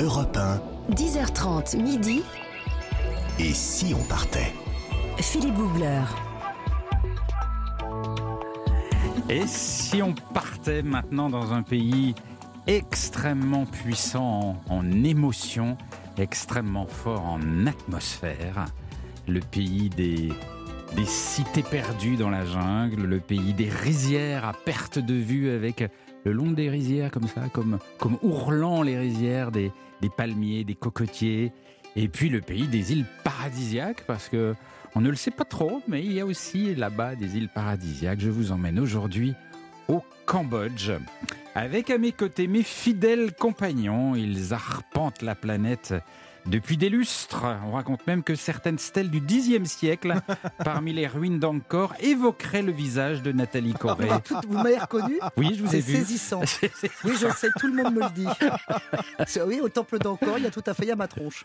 Europe 1. 10h30 midi. Et si on partait? Philippe Googler. Et si on partait maintenant dans un pays extrêmement puissant en, en émotion, extrêmement fort en atmosphère, le pays des, des cités perdues dans la jungle, le pays des rizières à perte de vue avec le long des rizières comme ça, comme, comme ourlant les rizières des, des palmiers, des cocotiers, et puis le pays des îles paradisiaques parce que on ne le sait pas trop, mais il y a aussi là-bas des îles paradisiaques. Je vous emmène aujourd'hui au Cambodge. Avec à mes côtés mes fidèles compagnons, ils arpentent la planète depuis des lustres. On raconte même que certaines stèles du Xe siècle, parmi les ruines d'Angkor, évoqueraient le visage de Nathalie Corée. Tout- vous m'avez reconnu Oui, je vous ai C'est vu. saisissant. Oui, je sais, tout le monde me le dit. C'est- Oui, au temple d'Angkor, il y a tout à fait a ma tronche.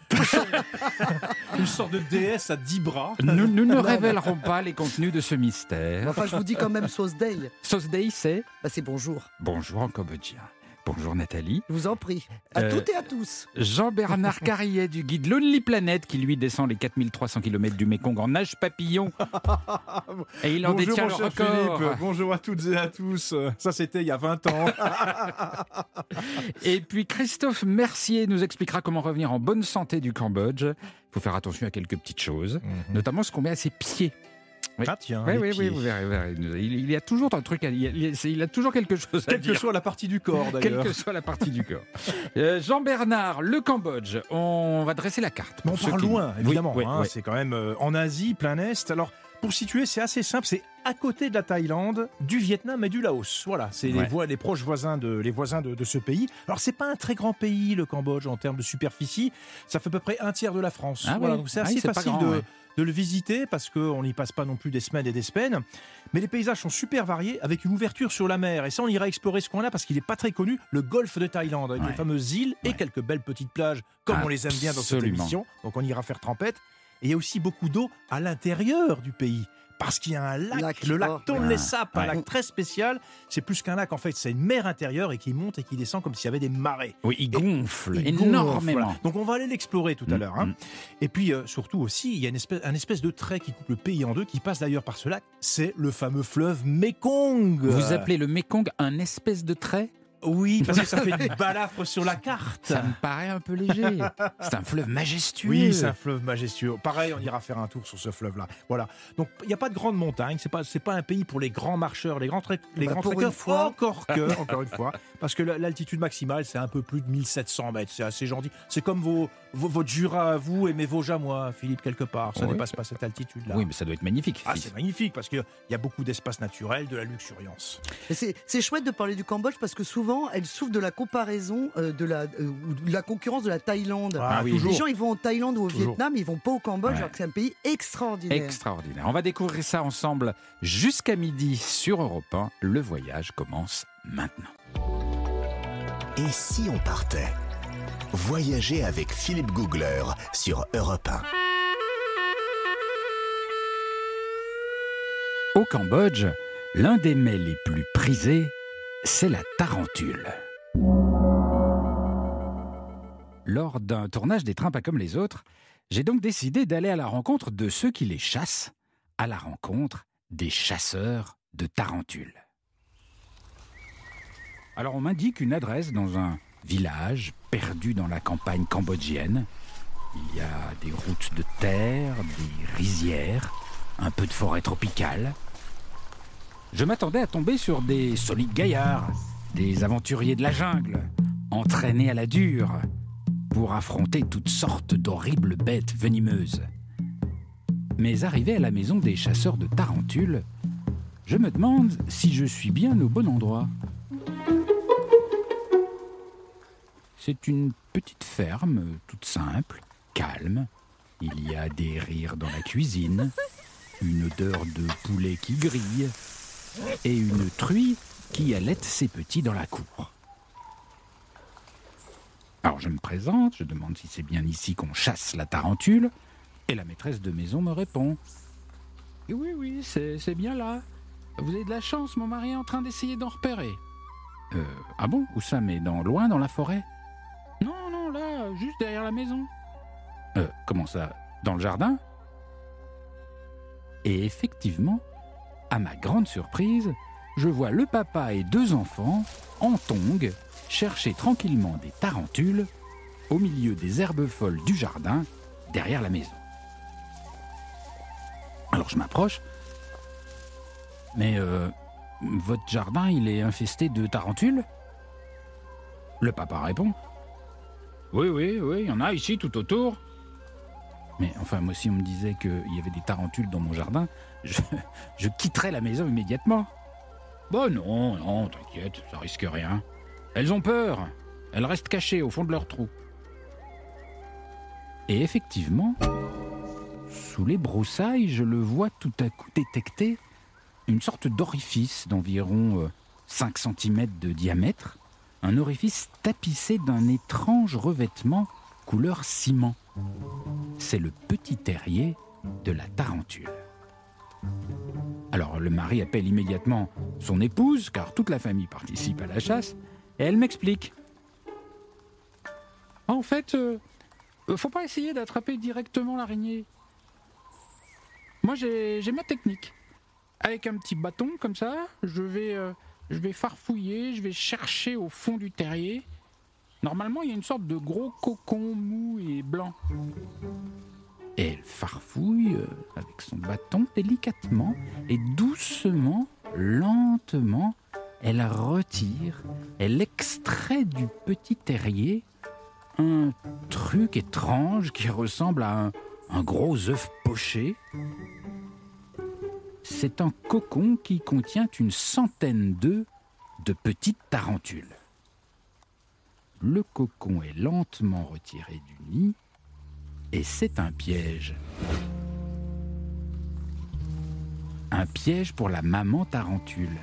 Une sorte de déesse à 10 bras. Nous, nous ne révélerons pas les contenus de ce mystère. Enfin, je vous dis quand même sauce d'ail. Sosdei, c'est Bah, c'est bonjour. bonjour en cambodgien. Bonjour Nathalie. Je vous en prie. À Euh, toutes et à tous. Jean-Bernard Carrier du guide Lonely Planet qui lui descend les 4300 km du Mékong en nage papillon. Et il en Bonjour détient mon le cher record. Philippe, bonjour à toutes et à tous. Ça c'était il y a 20 ans. Et puis Christophe Mercier nous expliquera comment revenir en bonne santé du Cambodge. Il faut faire attention à quelques petites choses, notamment ce qu'on met à ses pieds. Oui. Ah tiens, Oui, les oui, oui, vous verrez, vous verrez. Il, il y a toujours un truc à dire. Il, y a- il a toujours quelque chose à Quelle que dire. soit la partie du corps Quelle d'ailleurs. que soit la partie du corps. Euh, Jean-Bernard, le Cambodge, on va dresser la carte. Mais on part qui- loin, évidemment. oui, hein. oui. C'est quand même euh, en Asie, plein Est. Alors, pour situer, c'est assez simple. C'est à côté de la Thaïlande, du Vietnam et du Laos. Voilà, c'est les, Ouais. voi- les proches voisins de, les voisins de, de ce pays. Alors, c'est pas un très grand pays, le Cambodge, en termes de superficie. Ça fait à peu près un tiers de la France. Ah voilà, oui. donc c'est Ah assez pas facile grand, de, ouais. De le visiter parce qu'on n'y passe pas non plus des semaines et des semaines. Mais les paysages sont super variés avec une ouverture sur la mer. Et ça, on ira explorer ce coin-là parce qu'il n'est pas très connu, le golfe de Thaïlande, avec Ouais. les fameuses îles et Ouais. quelques belles petites plages, comme on les aime bien dans cette émission. Donc on ira faire trempette. Et il y a aussi beaucoup d'eau à l'intérieur du pays. Parce qu'il y a un lac, Lac. le lac Oh. Tonle Sap, un Ouais. lac très spécial. C'est plus qu'un lac, en fait, c'est une mer intérieure et qui monte et qui descend comme s'il y avait des marées. Oui, il gonfle Il gonfle, énormément. voilà. Donc on va aller l'explorer tout à Mm, l'heure. hein. mm. Et puis euh, surtout aussi, il y a une espèce, un espèce de trait qui coupe le pays en deux, qui passe d'ailleurs par ce lac. C'est le fameux fleuve Mekong. Vous appelez le Mékong un espèce de trait? Oui, parce que ça fait une balafre sur la carte. Ça me paraît un peu léger. C'est un fleuve majestueux. Oui, c'est un fleuve majestueux. Pareil, on ira faire un tour sur ce fleuve-là. Voilà. Donc, il n'y a pas de grandes montagnes. C'est pas, c'est pas un pays pour les grands marcheurs, les grands, tra- les Bah, grands fois. Encore que, encore une fois, parce que la- l'altitude maximale, c'est un peu plus de 1700 mètres. C'est assez gentil. C'est comme vos, vos- votre Jura à vous et mes Vosges à moi, Philippe, quelque part. Ça Oui. dépasse pas cette altitude-là. Oui, mais ça doit être magnifique. Ah, c'est magnifique parce qu'il y a beaucoup d'espace naturel, de la luxuriance. Et C'est c'est chouette de parler du Cambodge parce que souvent, elle souffre de la comparaison, euh, de, la, euh, de la concurrence de la Thaïlande. Ah, oui. Les gens, ils vont en Thaïlande ou au Toujours. Vietnam, ils vont pas au Cambodge, Ouais. alors que c'est un pays extraordinaire. Extraordinaire. On va découvrir ça ensemble jusqu'à midi sur Europe 1. Le voyage commence maintenant. Et si on partait Voyager avec Philippe Googler sur Europe 1. Au Cambodge, l'un des mets les plus prisés, c'est la tarentule. Lors d'un tournage des trains pas comme les autres, j'ai donc décidé d'aller à la rencontre de ceux qui les chassent, à la rencontre des chasseurs de tarentules. Alors on m'indique une adresse dans un village perdu dans la campagne cambodgienne. Il y a des routes de terre, des rizières, un peu de forêt tropicale. Je m'attendais à tomber sur des solides gaillards, des aventuriers de la jungle, entraînés à la dure, pour affronter toutes sortes d'horribles bêtes venimeuses. Mais arrivé à la maison des chasseurs de tarentules, je me demande si je suis bien au bon endroit. C'est une petite ferme, toute simple, calme. Il y a des rires dans la cuisine, une odeur de poulet qui grille et une truie qui allaite ses petits dans la cour. Alors je me présente, je demande si c'est bien ici qu'on chasse la tarentule, et la maîtresse de maison me répond Oui, oui, c'est c'est bien là. Vous avez de la chance, mon mari est en train d'essayer d'en repérer. Euh, ah bon Où ça Mais dans loin dans la forêt? Non, non, là, juste derrière la maison. Euh, comment ça Dans le jardin? Et effectivement, à ma grande surprise, je vois le papa et deux enfants, en tongs, chercher tranquillement des tarentules au milieu des herbes folles du jardin, derrière la maison. Alors je m'approche. Mais euh, votre jardin, il est infesté de tarentules? Le papa répond. Oui, oui, oui, il y en a ici tout autour. Mais enfin, moi, si on me disait qu'il y avait des tarentules dans mon jardin, je, quitterais la maison immédiatement. Bon, non, non, t'inquiète, ça risque rien. Elles ont peur. Elles restent cachées au fond de leur trou. Et effectivement, sous les broussailles, je le vois tout à coup détecter une sorte d'orifice d'environ 5 cm de diamètre, un orifice tapissé d'un étrange revêtement couleur ciment. C'est le petit terrier de la tarentule. Alors le mari appelle immédiatement son épouse, car toute la famille participe à la chasse, et elle m'explique. En fait, euh, faut pas essayer d'attraper directement l'araignée. Moi, j'ai j'ai ma technique. Avec un petit bâton comme ça, je vais, euh, je vais farfouiller, je vais chercher au fond du terrier. Normalement, il y a une sorte de gros cocon mou et blanc. Elle farfouille euh, avec son bâton délicatement et doucement, lentement, elle retire, elle extrait du petit terrier un truc étrange qui ressemble à un, un gros œuf poché. C'est un cocon qui contient une centaine d'œufs de petites tarentules. Le cocon est lentement retiré du nid et c'est un piège. Un piège pour la maman tarentule.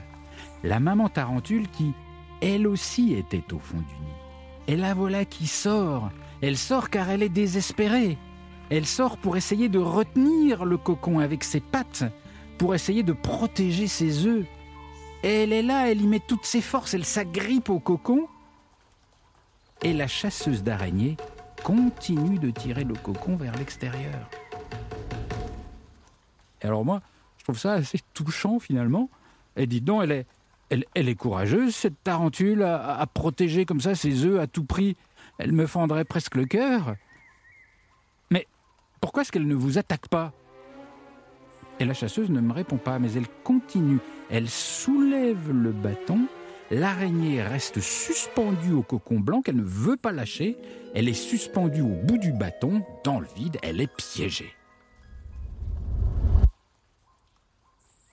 La maman tarentule qui, elle aussi, était au fond du nid. Et la voilà qui sort. Elle sort car elle est désespérée. Elle sort pour essayer de retenir le cocon avec ses pattes, pour essayer de protéger ses œufs. Elle est là, elle y met toutes ses forces, elle s'agrippe au cocon. Et la chasseuse d'araignées continue de tirer le cocon vers l'extérieur. Et alors moi, je trouve ça assez touchant finalement. Et dites donc, elle est, elle, elle est courageuse, cette tarentule, à, à protéger comme ça ses œufs à tout prix. Elle me fendrait presque le cœur. Mais pourquoi est-ce qu'elle ne vous attaque pas? Et la chasseuse ne me répond pas, mais elle continue. Elle soulève le bâton. L'araignée reste suspendue au cocon blanc qu'elle ne veut pas lâcher. Elle est suspendue au bout du bâton, dans le vide, elle est piégée.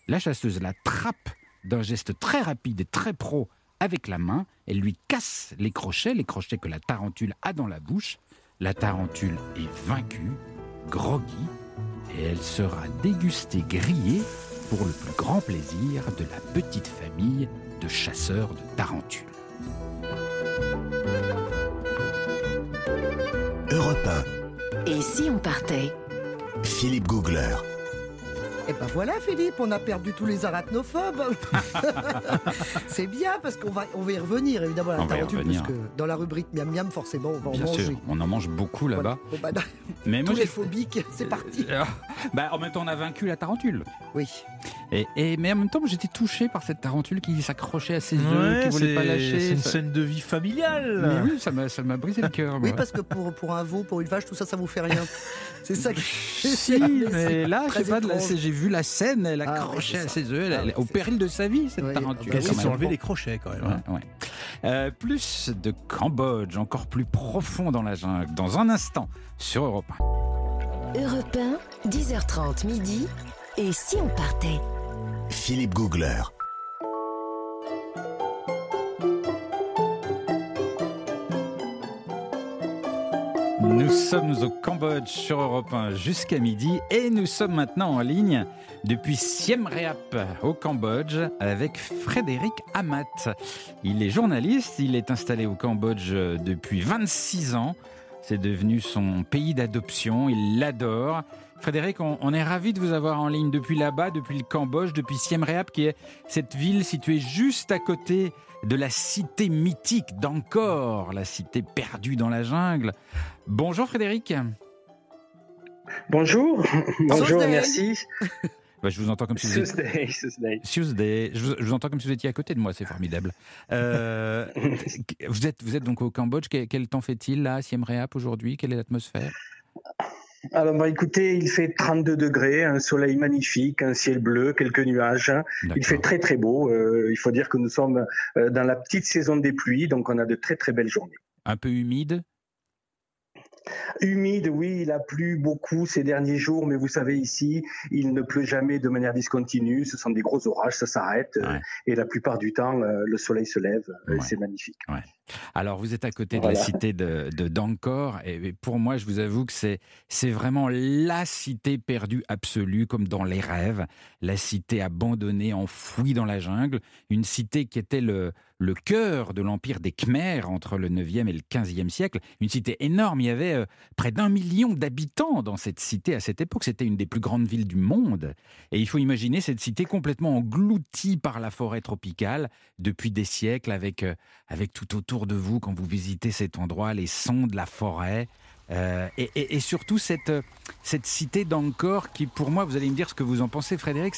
La chasseuse la trappe d'un geste très rapide et très pro avec la main. Elle lui casse les crochets, les crochets que la tarentule a dans la bouche. La tarentule est vaincue, groggy, et elle sera dégustée grillée pour le plus grand plaisir de la petite famille de chasseurs de tarentules. Europe Et si on partait? 1, Philippe Googler. Et ben voilà Philippe, on a perdu tous les arachnophobes. c'est bien parce qu'on va, on va y revenir évidemment à la tarentule, parce que dans la rubrique miam miam forcément on va en Bien manger. sûr, on en mange beaucoup là-bas. Voilà. Bon, bah, Mais moi, tous les j'ai phobiques, c'est parti. bah, en même temps, on a vaincu la tarentule. Oui. Et, et- mais en même temps, j'étais touché par cette tarentule qui s'accrochait à ses œufs, Ouais, qui voulait pas lâcher. C'est une Ça- scène de vie familiale. Mais oui, ça m'a, ça m'a brisé le cœur. Oui, parce que pour, pour un veau, pour une vache, tout ça, ça vous fait rien. C'est ça qui Si, mais là, je sais pas, j'ai vu la scène, elle Ah, accrochait à ses œufs, elle- Ah, elle- au péril de sa vie, cette Oui, tarentule. Ils oui, se quand sont même. enlevés les crochets quand même. hein. Ouais, ouais. Euh, plus de Cambodge, encore plus profond dans la jungle, dans un instant, sur Europe 1. Europe 1, 10h30 midi. Et si on partait? Philippe Googler. Nous sommes au Cambodge sur Europe 1 jusqu'à midi et nous sommes maintenant en ligne depuis Siem Reap au Cambodge avec Frédéric Amat. Il est journaliste, il est installé au Cambodge depuis 26 ans. C'est devenu son pays d'adoption. Il l'adore. Frédéric, on, est ravi de vous avoir en ligne depuis là-bas, depuis le Cambodge, depuis Siem Reap, qui est cette ville située juste à côté de la cité mythique d'Angkor, la cité perdue dans la jungle. Bonjour Frédéric. Bonjour, bonjour, merci. Bah, je vous entends comme si vous étiez... Je, vous, entends comme si vous étiez à côté de moi, c'est formidable. Euh, vous, êtes, vous êtes donc au Cambodge. Quel, temps fait-il là, à Siem Reap aujourd'hui? Quelle est l'atmosphère? Alors, bah, écoutez, il fait 32 degrés, un soleil magnifique, un ciel bleu, quelques nuages. Il fait très très beau. Euh, il faut dire que nous sommes euh, dans la petite saison des pluies, donc on a de très très belles journées. Un peu humide? Humide, oui, il a plu beaucoup ces derniers jours, mais vous savez, ici, il ne pleut jamais de manière discontinue. Ce sont des gros orages, ça s'arrête. Euh, et la plupart du temps, euh, le soleil se lève. Euh, c'est magnifique. Alors, vous êtes à côté de la cité de, de Dankor, et pour moi, je vous avoue que c'est, c'est vraiment la cité perdue absolue, comme dans les rêves. La cité abandonnée, enfouie dans la jungle. Une cité qui était le, le cœur de l'empire des Khmers entre le 9e et le 15e siècle. Une cité énorme. Il y avait euh, près d'un million d'habitants dans cette cité à cette époque. C'était une des plus grandes villes du monde. Et il faut imaginer cette cité complètement engloutie par la forêt tropicale depuis des siècles, avec, euh, avec tout autour de vous, quand vous visitez cet endroit, les sons de la forêt. Euh, et, surtout cette, cité d'Angkor qui, pour moi, vous allez me dire ce que vous en pensez, Frédéric,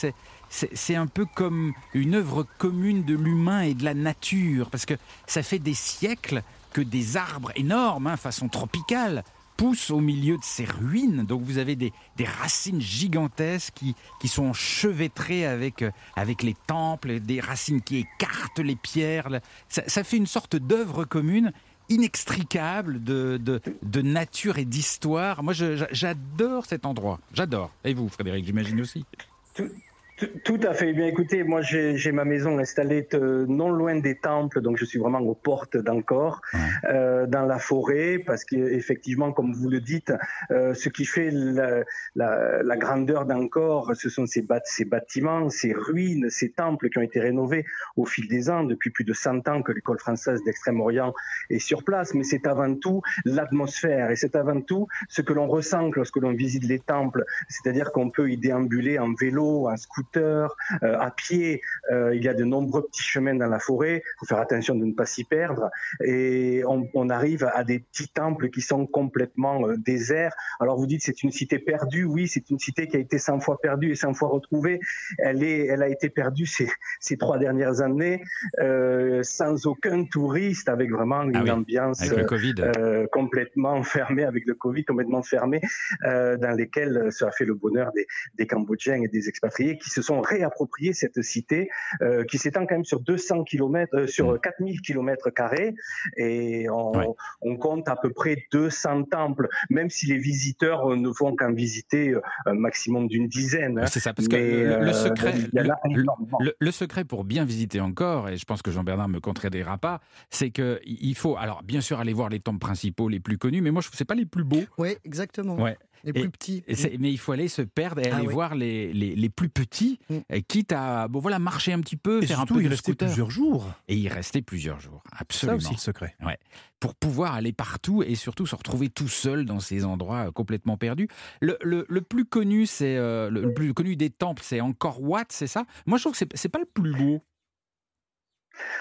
c'est, un peu comme une œuvre commune de l'humain et de la nature, parce que ça fait des siècles que des arbres énormes, hein, façon tropicale, poussent au milieu de ces ruines. Donc vous avez des, racines gigantesques qui, sont enchevêtrées avec, euh, avec les temples, des racines qui écartent les pierres. Ça, ça fait une sorte d'œuvre commune inextricable de, de, nature et d'histoire. Moi, j'adore cet endroit. J'adore. Et vous, Frédéric, j'imagine aussi. À fait. Eh bien, écoutez, moi, j'ai ma maison installée euh, non loin des temples, donc je suis vraiment aux portes d'Angkor, euh, dans la forêt, parce qu'effectivement, comme vous le dites, euh, ce qui fait la, la, la grandeur d'Angkor, ce sont ces, ces, bâtiments, ces ruines, ces temples qui ont été rénovés au fil des ans, depuis plus de 100 ans que l'école française d'Extrême-Orient est sur place, mais c'est avant tout l'atmosphère, et c'est avant tout ce que l'on ressent lorsque l'on visite les temples, c'est-à-dire qu'on peut y déambuler en vélo, en scooter, euh, à pied. Euh, il y a de nombreux petits chemins dans la forêt. Il faut faire attention de ne pas s'y perdre. Et on, arrive à des petits temples qui sont complètement euh, déserts. Alors vous dites c'est une cité perdue. Oui, c'est une cité qui a été 100 fois perdue et 100 fois retrouvée. Elle est, elle a été perdue ces, ces trois dernières années sans aucun touriste, avec vraiment une ah ambiance complètement fermée, avec le Covid complètement fermé, dans lesquelles ça a fait le bonheur des, des Cambodgiens et des expatriés qui se se sont réappropriés cette cité euh, qui s'étend quand même sur 200 km, euh, sur 4000 km carrés et on, compte à peu près 200 temples, même si les visiteurs ne vont qu'en visiter euh, un maximum d'une dizaine. Hein. C'est ça, parce que le, secret, le, secret pour bien visiter encore, et je pense que Jean-Bernard me contredira pas, c'est que il faut, alors bien sûr aller voir les temples principaux les plus connus, mais moi je trouve c'est pas les plus beaux. Oui, exactement. Ouais. Les plus petits. mais il faut aller se perdre et ah aller voir les, les, les, plus petits, mm. quitte à bon, voilà, marcher un petit peu, faire un peu il de restait plusieurs jours. Et y rester plusieurs jours, absolument. Ça aussi le secret. Ouais. Pour pouvoir aller partout et surtout se retrouver tout seul dans ces endroits euh, complètement perdus. Le, le, le plus connu, c'est euh, le, plus connu des temples, c'est encore Wat, c'est ça? Moi, je trouve que c'est pas le plus beau.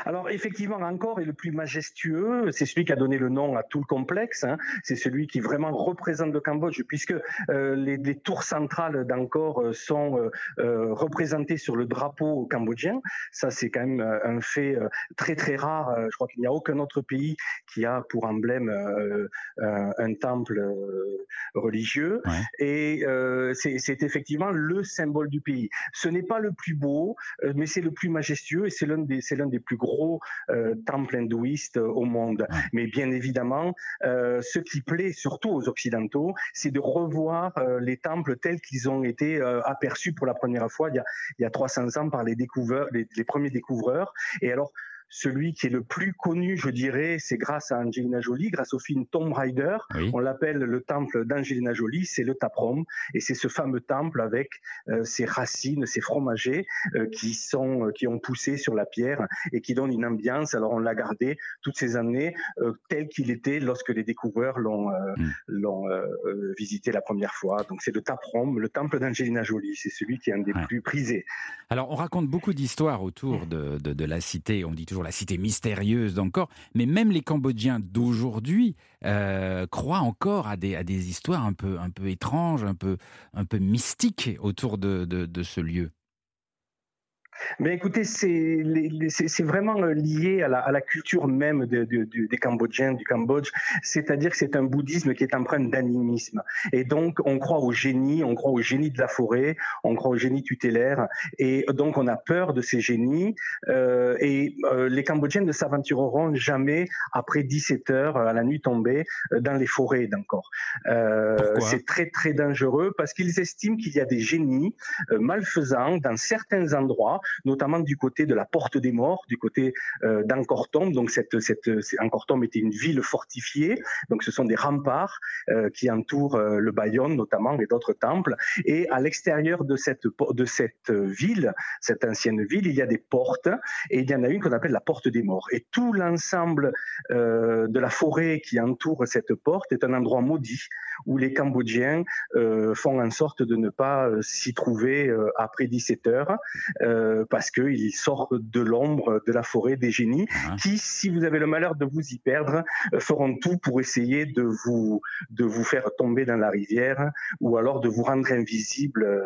Alors effectivement, encore est le plus majestueux. C'est celui qui a donné le nom à tout le complexe. Hein. C'est celui qui vraiment représente le Cambodge, puisque euh, les, tours centrales d'Angkor euh, sont euh, représentées sur le drapeau cambodgien. Ça, c'est quand même un fait très très rare. Je crois qu'il n'y a aucun autre pays qui a pour emblème un, temple religieux. Et c'est effectivement le symbole du pays. Ce n'est pas le plus beau, mais c'est le plus majestueux et c'est l'un des, l'un des plus gros euh, temples hindouistes au monde. Mais bien évidemment, euh, ce qui plaît surtout aux Occidentaux, c'est de revoir euh, les temples tels qu'ils ont été aperçus pour la première fois il y, a, il y a 300 ans par les découvreurs, les, les premiers découvreurs. Et alors, celui qui est le plus connu, je dirais, c'est grâce à Angelina Jolie, grâce au film Tomb Raider. On l'appelle le temple d'Angelina Jolie, c'est le Taprom, et c'est ce fameux temple avec euh, ses racines, ses fromagers euh, qui sont, euh, qui ont poussé sur la pierre et qui donnent une ambiance. Alors on l'a gardé toutes ces années tel qu'il était lorsque les découvreurs l'ont mm. l'ont visité la première fois. Donc c'est le Taprom, le temple d'Angelina Jolie, c'est celui qui est un des plus prisés. Alors on raconte beaucoup d'histoires autour de, de, de la cité. On dit toujours la cité mystérieuse d'encore, mais même les Cambodgiens d'aujourd'hui euh, croient encore à des, à des histoires un peu, un peu étranges, un peu, un peu mystiques autour de, de ce lieu. Mais écoutez, c'est vraiment euh, lié à la, à la culture même de, de, des Cambodgiens, du Cambodge. C'est-à-dire que c'est un bouddhisme qui est empreint d'animisme. Et donc, on croit au génie, on croit au génie de la forêt, on croit au génie tutélaire. Et donc, on a peur de ces génies. Euh, et euh, les Cambodgiens ne s'aventureront jamais après 17 heures à la nuit tombée euh, dans les forêts d'encore. Euh, c'est très, très dangereux parce qu'ils estiment qu'il y a des génies malfaisants dans certains endroits notamment du côté de la Porte des Morts, du côté euh. Donc cette, cette était une ville fortifiée. Donc ce sont des remparts euh, qui entourent euh, le Bayonne notamment et d'autres temples. Et à l'extérieur de cette de cette ville, cette ancienne ville, il y a des portes et il y en a une qu'on appelle la Porte des Morts. Et tout l'ensemble de la forêt qui entoure cette porte est un endroit maudit où les Cambodgiens font en sorte de ne pas s'y trouver après 17 heures parce qu'il sort de l'ombre de la forêt des génies, qui, si vous avez le malheur de vous y perdre, euh, feront tout pour essayer de vous, de vous faire tomber dans la rivière ou alors de vous rendre invisible euh,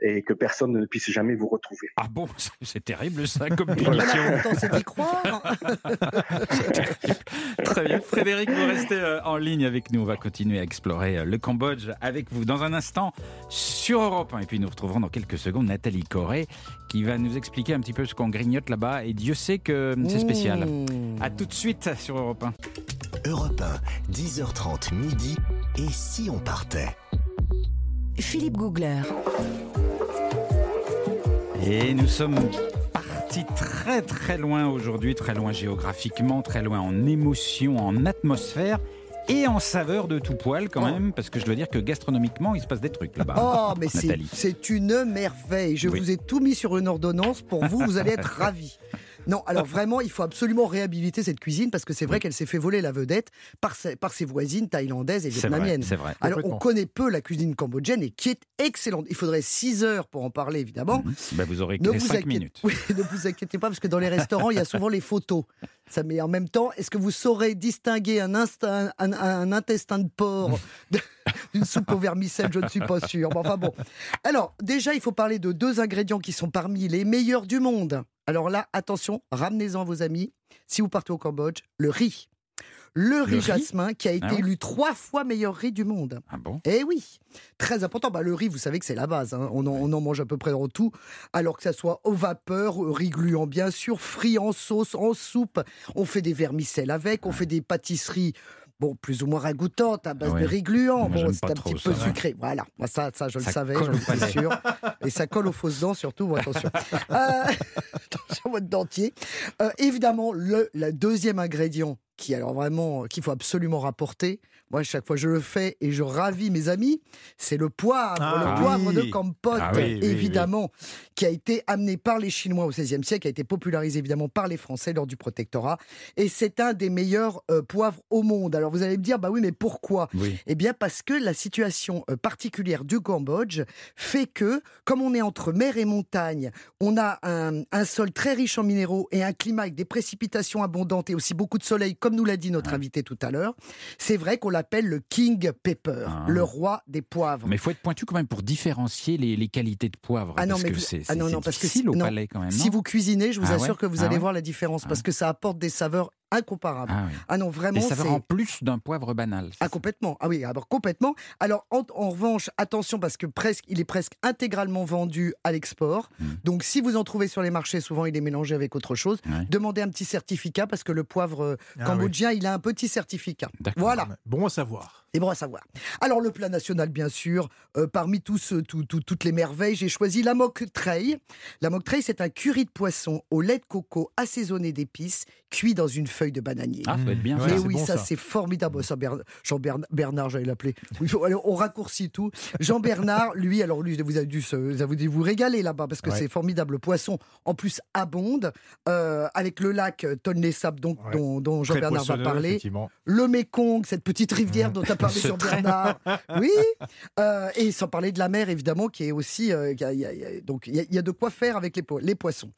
et que personne ne puisse jamais vous retrouver. Ah bon, c'est terrible ça comme punition. c'est d'y croire. Très bien. Frédéric, vous restez euh, en ligne avec nous. On va continuer à explorer le Cambodge avec vous dans un instant sur Europe 1. Et puis nous retrouverons dans quelques secondes Nathalie Corée qui va nous expliquer un petit peu ce qu'on grignote là-bas. Et Dieu sait que c'est spécial. A tout de suite sur Europe 1. Europe 1, 10h30 midi. Et si on partait? Philippe Googler. Et nous sommes partis très très loin aujourd'hui, très loin géographiquement, très loin en émotion, en atmosphère et en saveur de tout poil quand même, parce que je dois dire que gastronomiquement, il se passe des trucs là-bas. Oh, mais c'est une merveille. Je vous ai tout mis sur une ordonnance. Pour vous, vous allez être ravis. Non, alors vraiment, il faut absolument réhabiliter cette cuisine parce que c'est vrai qu'elle s'est fait voler la vedette par ses, par ses voisines thaïlandaises et vietnamiennes. C'est vrai. Alors on connaît peu la cuisine cambodgienne et qui est excellente. Il faudrait 6 heures pour en parler évidemment. Bah, vous aurez que 5 minutes. Oui, ne vous inquiétez pas parce que dans les restaurants, il y a souvent les photos. Ça, mais en même temps, est-ce que vous saurez distinguer un, instinct, un, intestin de porc d'une soupe au vermicelle? Je ne suis pas sûr. enfin bon. Alors, déjà, il faut parler de deux ingrédients qui sont parmi les meilleurs du monde. Alors là, attention, ramenez-en vos amis. Si vous partez au Cambodge, le riz. Le, riz jasmin qui a été ah élu trois fois meilleur riz du monde. Ah bon? Eh oui, très important. Bah, le riz, vous savez que c'est la base. Hein. On, en, mange à peu près en tout. Alors que ça soit au vapeur, riz gluant bien sûr, frit en sauce, en soupe. On fait des vermicelles avec, on fait des pâtisseries bon, plus ou moins ragoûtante, à base de riz gluant. Bon, c'est un petit peu sucré. Voilà, Moi, ça, ça, je le savais, je suis sûr. Et ça colle aux fausses dents, surtout, attention. euh, attention, votre dentier. Euh, évidemment, le, le deuxième ingrédient qui alors vraiment qu'il faut absolument rapporter. Moi, chaque fois je le fais et je ravis mes amis, c'est le poivre, le ah poivre de Kampot, ah évidemment, qui a été amené par les Chinois au XVIe siècle, qui a été popularisé évidemment par les Français lors du protectorat, et c'est un des meilleurs euh, poivres au monde. Alors vous allez me dire, bah oui, mais pourquoi? Eh bien parce que la situation euh, particulière du Cambodge fait que, comme on est entre mer et montagne, on a un, un sol très riche en minéraux et un climat avec des précipitations abondantes et aussi beaucoup de soleil, comme nous l'a dit notre invité tout à l'heure, c'est vrai qu'on l'appelle le King Pepper, ah. le roi des poivres. Mais il faut être pointu quand même pour différencier les, qualités de poivre. Ah non, parce mais que c'est ah non, parce difficile au palais quand même. si vous cuisinez, je vous ah assure que vous allez voir la différence, parce que ça apporte des saveurs incomparable. Ah, ah, non, vraiment. Et ça va en plus d'un poivre banal. Ah, complètement. Ah oui, alors complètement. Alors, en, revanche, attention, parce que presque, il est presque intégralement vendu à l'export. Hmm. Donc, si vous en trouvez sur les marchés, souvent il est mélangé avec autre chose. Demandez un petit certificat, parce que le poivre ah cambodgien, il a un petit certificat. Voilà. Bon à savoir. Et bon à savoir. Alors le plat national, bien sûr, euh, parmi tous, euh, tout- tout- toutes les merveilles, j'ai choisi la moque treille. La moque treille, c'est un curry de poisson au lait de coco assaisonné d'épices, cuit dans une feuille de bananier. Ah, ça doit être bien. Mais oui, bon, ça, ça. c'est formidable. Ça, Jean Bern- Bernard, j'allais l'appeler. Oui, on raccourcit tout. Jean Bernard, lui, alors lui, vous avez dû, vous avez dû vous régaler là-bas parce que Ouais. c'est formidable. Le poisson, en plus, abonde euh, avec le lac Tonlé-Sable, donc Ouais. dont, dont Jean Bernard va parler. Le Mékong, cette petite rivière dont a Bernard. Oui. Euh, et sans parler de la mer, évidemment, qui est aussi. euh, il y a- il y a- il y a- donc, il y, a- il y a de quoi faire avec les, po- les poissons.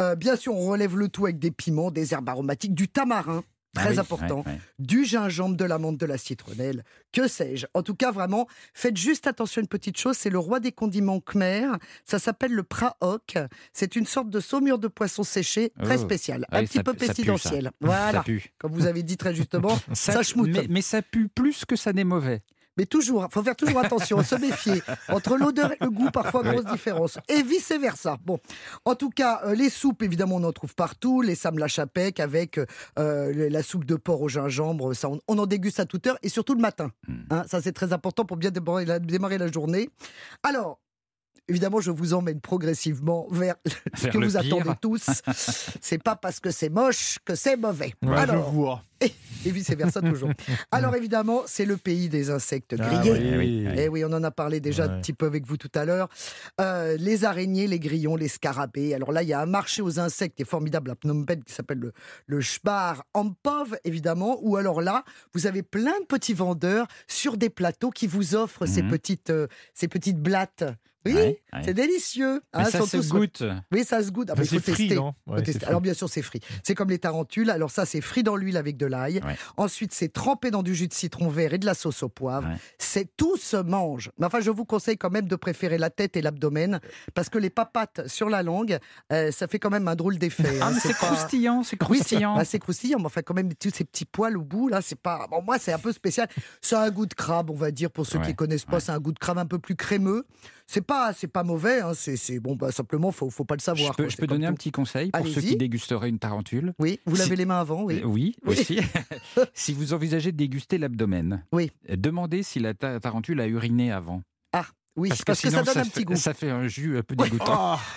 Euh, bien sûr, on relève le tout avec des piments, des herbes aromatiques, du tamarin. Ah Très oui, important. Du gingembre, de la menthe, de la citronnelle, que sais-je. En tout cas, vraiment, faites juste attention à une petite chose, c'est le roi des condiments khmer. Ça s'appelle le praok. C'est une sorte de saumure de poisson séché très Oh. spéciale, Ah un petit ça peu ça ça. pestilentielle. Ça Voilà, pue. comme vous avez dit très justement, ça, mais, mais ça pue plus que ça n'est mauvais. Mais toujours, faut faire toujours attention, se méfier. Entre l'odeur et le goût, parfois grosse différence. Et vice versa. Bon, en tout cas, euh, les soupes, évidemment, on en trouve partout. Les Sam la chapec avec euh, la soupe de porc au gingembre, ça, on, on en déguste à toute heure et surtout le matin. Hmm. Hein, ça, c'est très important pour bien démarrer la, démarrer la journée. Alors. Évidemment, je vous emmène progressivement vers ce que vous pire. attendez tous. c'est pas parce que c'est moche que c'est mauvais. Ouais, Alors, je vois. et vice versa toujours. Alors évidemment, c'est le pays des insectes Ah grillés. oui, oui, oui. Eh oui, on en a parlé déjà un petit peu avec vous tout à l'heure. Euh, les araignées, les grillons, les scarabées. Alors là, il y a un marché aux insectes qui est formidable à Phnom Penh qui s'appelle le, le Shbar Ampov, évidemment. Ou alors là, vous avez plein de petits vendeurs sur des plateaux qui vous offrent ces, Mhm. petites, euh, ces petites blattes. Oui, Ouais, ouais. c'est délicieux. Mais hein, ça sont se goûte. Oui, ça se goûte. Ah, Ça, mais il faut c'est frit, tester. non? Faut Ouais, c'est tester. frit. Alors bien sûr, c'est frit. C'est comme les tarentules. Alors ça, c'est frit dans l'huile avec de l'ail. Ensuite, c'est trempé dans du jus de citron vert et de la sauce au poivre. C'est tout se mange. Mais enfin, je vous conseille quand même de préférer la tête et l'abdomen parce que les papates sur la langue, euh, ça fait quand même un drôle d'effet. Ah, hein. mais c'est pas- croustillant, c'est Oui, c'est croustillant. bah, c'est croustillant, mais enfin, quand même, tous ces petits poils au bout, là, c'est pas. Bon, moi, c'est un peu spécial. Ça a un goût de crabe, on va dire, pour ceux qui connaissent pas, c'est un goût de crabe un peu plus crémeux. C'est pas, c'est pas mauvais, hein. c'est, c'est- bon, bah, simplement, faut, faut pas le je savoir. peux, quoi. je peux donner un petit conseil pour ceux qui dégusteraient une tarentule. Oui, vous lavez Si- les mains avant, oui. Euh, Oui, Oui. aussi. si vous envisagez de déguster l'abdomen, Oui. euh, demandez si la ta- tarentule a uriné avant. Oui, parce, Parce, que, sinon, ça donne un fait, petit goût. Ça fait un jus un peu dégoûtant.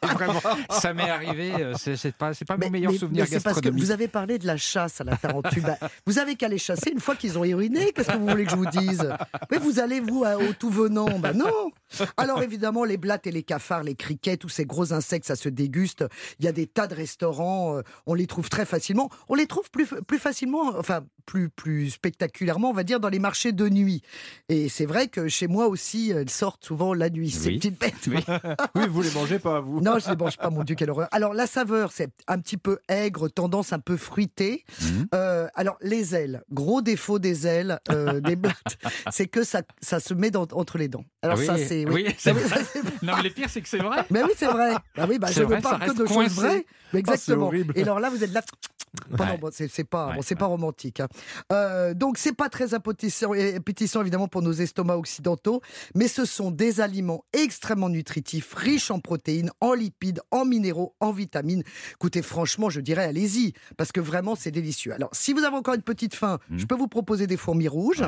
Ah, Et Vraiment, ça m'est arrivé. euh, C'est pas, pas mon meilleur souvenir c'est parce que vous avez parlé de la chasse à la tarentule. Bah, vous avez qu'à les chasser une fois qu'ils ont uriné. Qu'est-ce que vous voulez que je vous dise? Mais vous allez, vous, au tout venant Bah non Alors évidemment, les blattes et les cafards, les criquets, tous ces gros insectes, ça se déguste. Il y a des tas de restaurants, euh, on les trouve très facilement. On les trouve plus, plus facilement, enfin, plus, plus spectaculairement, on va dire, dans les marchés de nuit. Et c'est vrai que chez moi aussi, elles sortent souvent la nuit, ces Oui. petites bêtes. Oui. oui, vous les mangez pas, vous. Non, je ne les mange pas, mon Dieu, quelle horreur. Alors, la saveur, c'est un petit peu aigre, tendance un peu fruitée. Mhm. Euh, alors, les ailes, gros défaut des ailes, euh, des blattes, c'est que ça, ça se met dans- entre les dents. Alors, Ah oui, ça, c'est. Oui, Ah c'est vrai. Non, mais le pire, c'est que c'est vrai. Mais oui, c'est vrai. Ah oui, bah, je ne parle que de choses vraies. Mais exactement. horrible. Et alors là, vous êtes là. Ouais. bon, c'est pas, Ouais, bon, c'est ouais. pas romantique. hein. Euh, donc, c'est pas très appétissant, appétissant, évidemment pour nos estomacs occidentaux, mais ce sont des aliments extrêmement nutritifs, riches en protéines, en lipides, en minéraux, en vitamines. Écoutez, franchement, je dirais allez-y, parce que vraiment, c'est délicieux. Alors, si vous avez encore une petite faim, je peux vous proposer des fourmis rouges.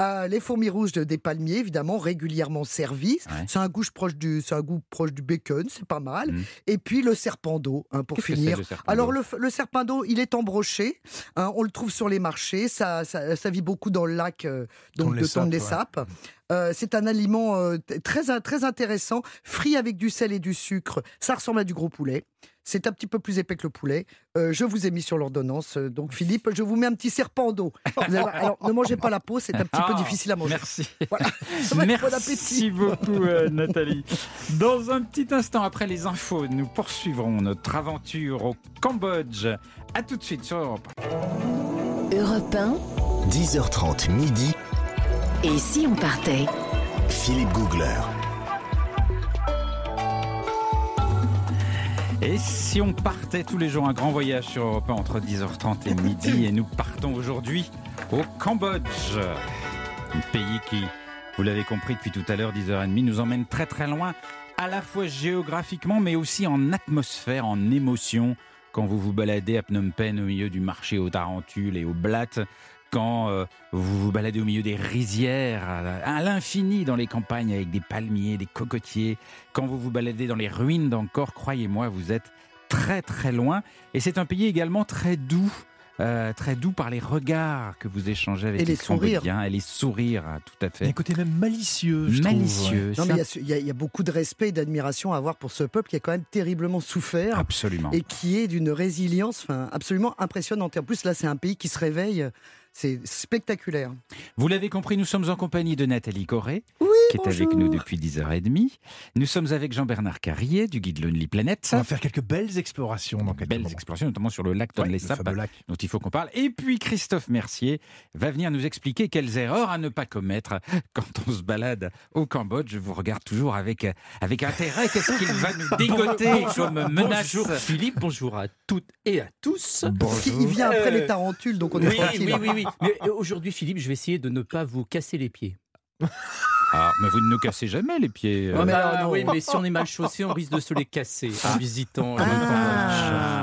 Euh, les fourmis rouges de- des palmiers, évidemment, régulièrement servies. C'est un goût proche du, c'est un goût proche du bacon, c'est pas mal. Mhm. Et puis le serpent d'eau, hein, pour finir. c'est, le serpent Alors le, le serpent d'eau, il est embroché. hein, on le trouve sur les marchés. Ça, ça, ça vit beaucoup dans le lac euh, donc de Tonlé-Sap, Tonlé-Sap. Euh, c'est un aliment euh, très, très intéressant, frit avec du sel et du sucre. Ça ressemble à du gros poulet. C'est un petit peu plus épais que le poulet. Euh, je vous ai mis sur l'ordonnance. euh, Donc, Philippe, je vous mets un petit serpent d'eau. Alors, ne mangez pas la peau, c'est un petit peu Ah, difficile à manger. Merci. Voilà. Ça va être bon Merci appétit. beaucoup, euh, Nathalie. Dans un petit instant, après les infos, nous poursuivrons notre aventure au Cambodge. À tout de suite sur Europe. Europe 1, 10h30 midi, et si on partait? Philippe Googler. Et si on partait tous les jours un grand voyage sur Europe 1 entre 10h30 et midi et nous partons aujourd'hui au Cambodge, un pays qui, vous l'avez compris depuis tout à l'heure, 10h30, nous emmène très très loin, à la fois géographiquement mais aussi en atmosphère, en émotion. Quand vous vous baladez à Phnom Penh au milieu du marché aux tarentules et aux blattes, quand euh, vous vous baladez au milieu des rizières, à, à l'infini dans les campagnes avec des palmiers, des cocotiers, quand vous vous baladez dans les ruines d'Angkor, croyez-moi, vous êtes très très loin. Et c'est un pays également très doux. euh, très doux par les regards que vous échangez avec Et les Cambodgiens sourires. et les sourires, hein, tout à Il y a un fait. côté même malicieux. je trouve, ouais. Malicieux. Non, mais il y il y, a- il y a beaucoup de respect et d'admiration à avoir pour ce peuple qui a quand même terriblement souffert. Absolument. et qui est d'une résilience absolument impressionnante. Et en plus, là, c'est un pays qui se réveille. C'est spectaculaire. Vous l'avez compris, nous sommes en compagnie de Nathalie Corré, Oui, qui est avec nous depuis 10h30. Nous sommes avec Jean-Bernard Carrier du guide Lonely Planet. On va faire quelques belles explorations dans quelques Belles moments. explorations, notamment sur le lac Ouais, Tonlé le Sap, dont il faut qu'on parle. Et puis Christophe Mercier va venir nous expliquer quelles erreurs à ne pas commettre quand on se balade au Cambodge. Je vous regarde toujours avec, avec intérêt. Qu'est-ce qu'il va nous dégoter comme menace Bonjour Philippe, bonjour à toutes et à tous. Il vient après Euh, les tarentules, donc on est Oui, tranquille. oui, oui, oui. Mais euh, aujourd'hui, Philippe, je vais essayer de ne pas vous casser les pieds. Ah, mais vous ne nous cassez jamais les pieds. euh. Ouais, mais Ah, alors, non. oui, mais si on est mal chaussé, on risque de se les casser en visitant le Ah.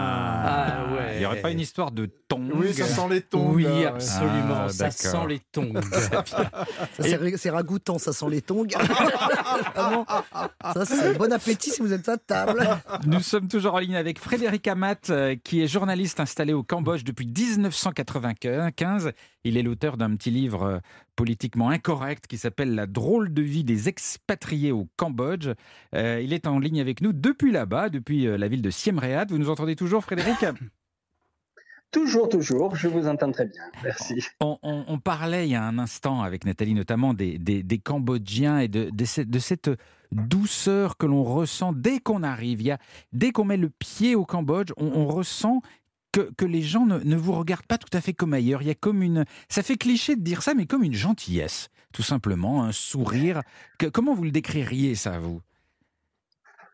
Aurait pas une histoire de tongs Oui, ça sent les tongs. Oui, absolument. Ah, ça sent les tongs. C'est ragoûtant, ça sent les tongs. Vraiment. Ça, c'est bon appétit si vous êtes à table. Nous sommes toujours en ligne avec Frédéric Amat, euh, qui est journaliste installé au Cambodge depuis 1995. Il est l'auteur d'un petit livre euh, politiquement incorrect qui s'appelle La drôle de vie des expatriés au Cambodge. Euh, il est en ligne avec nous depuis là-bas, depuis la ville de Siem Reat. Vous nous entendez toujours, Frédéric? Toujours, toujours, je vous entends très bien. Merci. on, parlait il y a un instant avec Nathalie notamment des, Cambodgiens et de, cette, douceur que l'on ressent dès qu'on arrive. Il y a, dès qu'on met le pied au Cambodge, on, ressent que, les gens ne, ne vous regardent pas tout à fait comme ailleurs. Il y a comme une, ça fait cliché de dire ça, mais comme une gentillesse, tout simplement, un sourire. Que- comment vous le décririez ça, vous?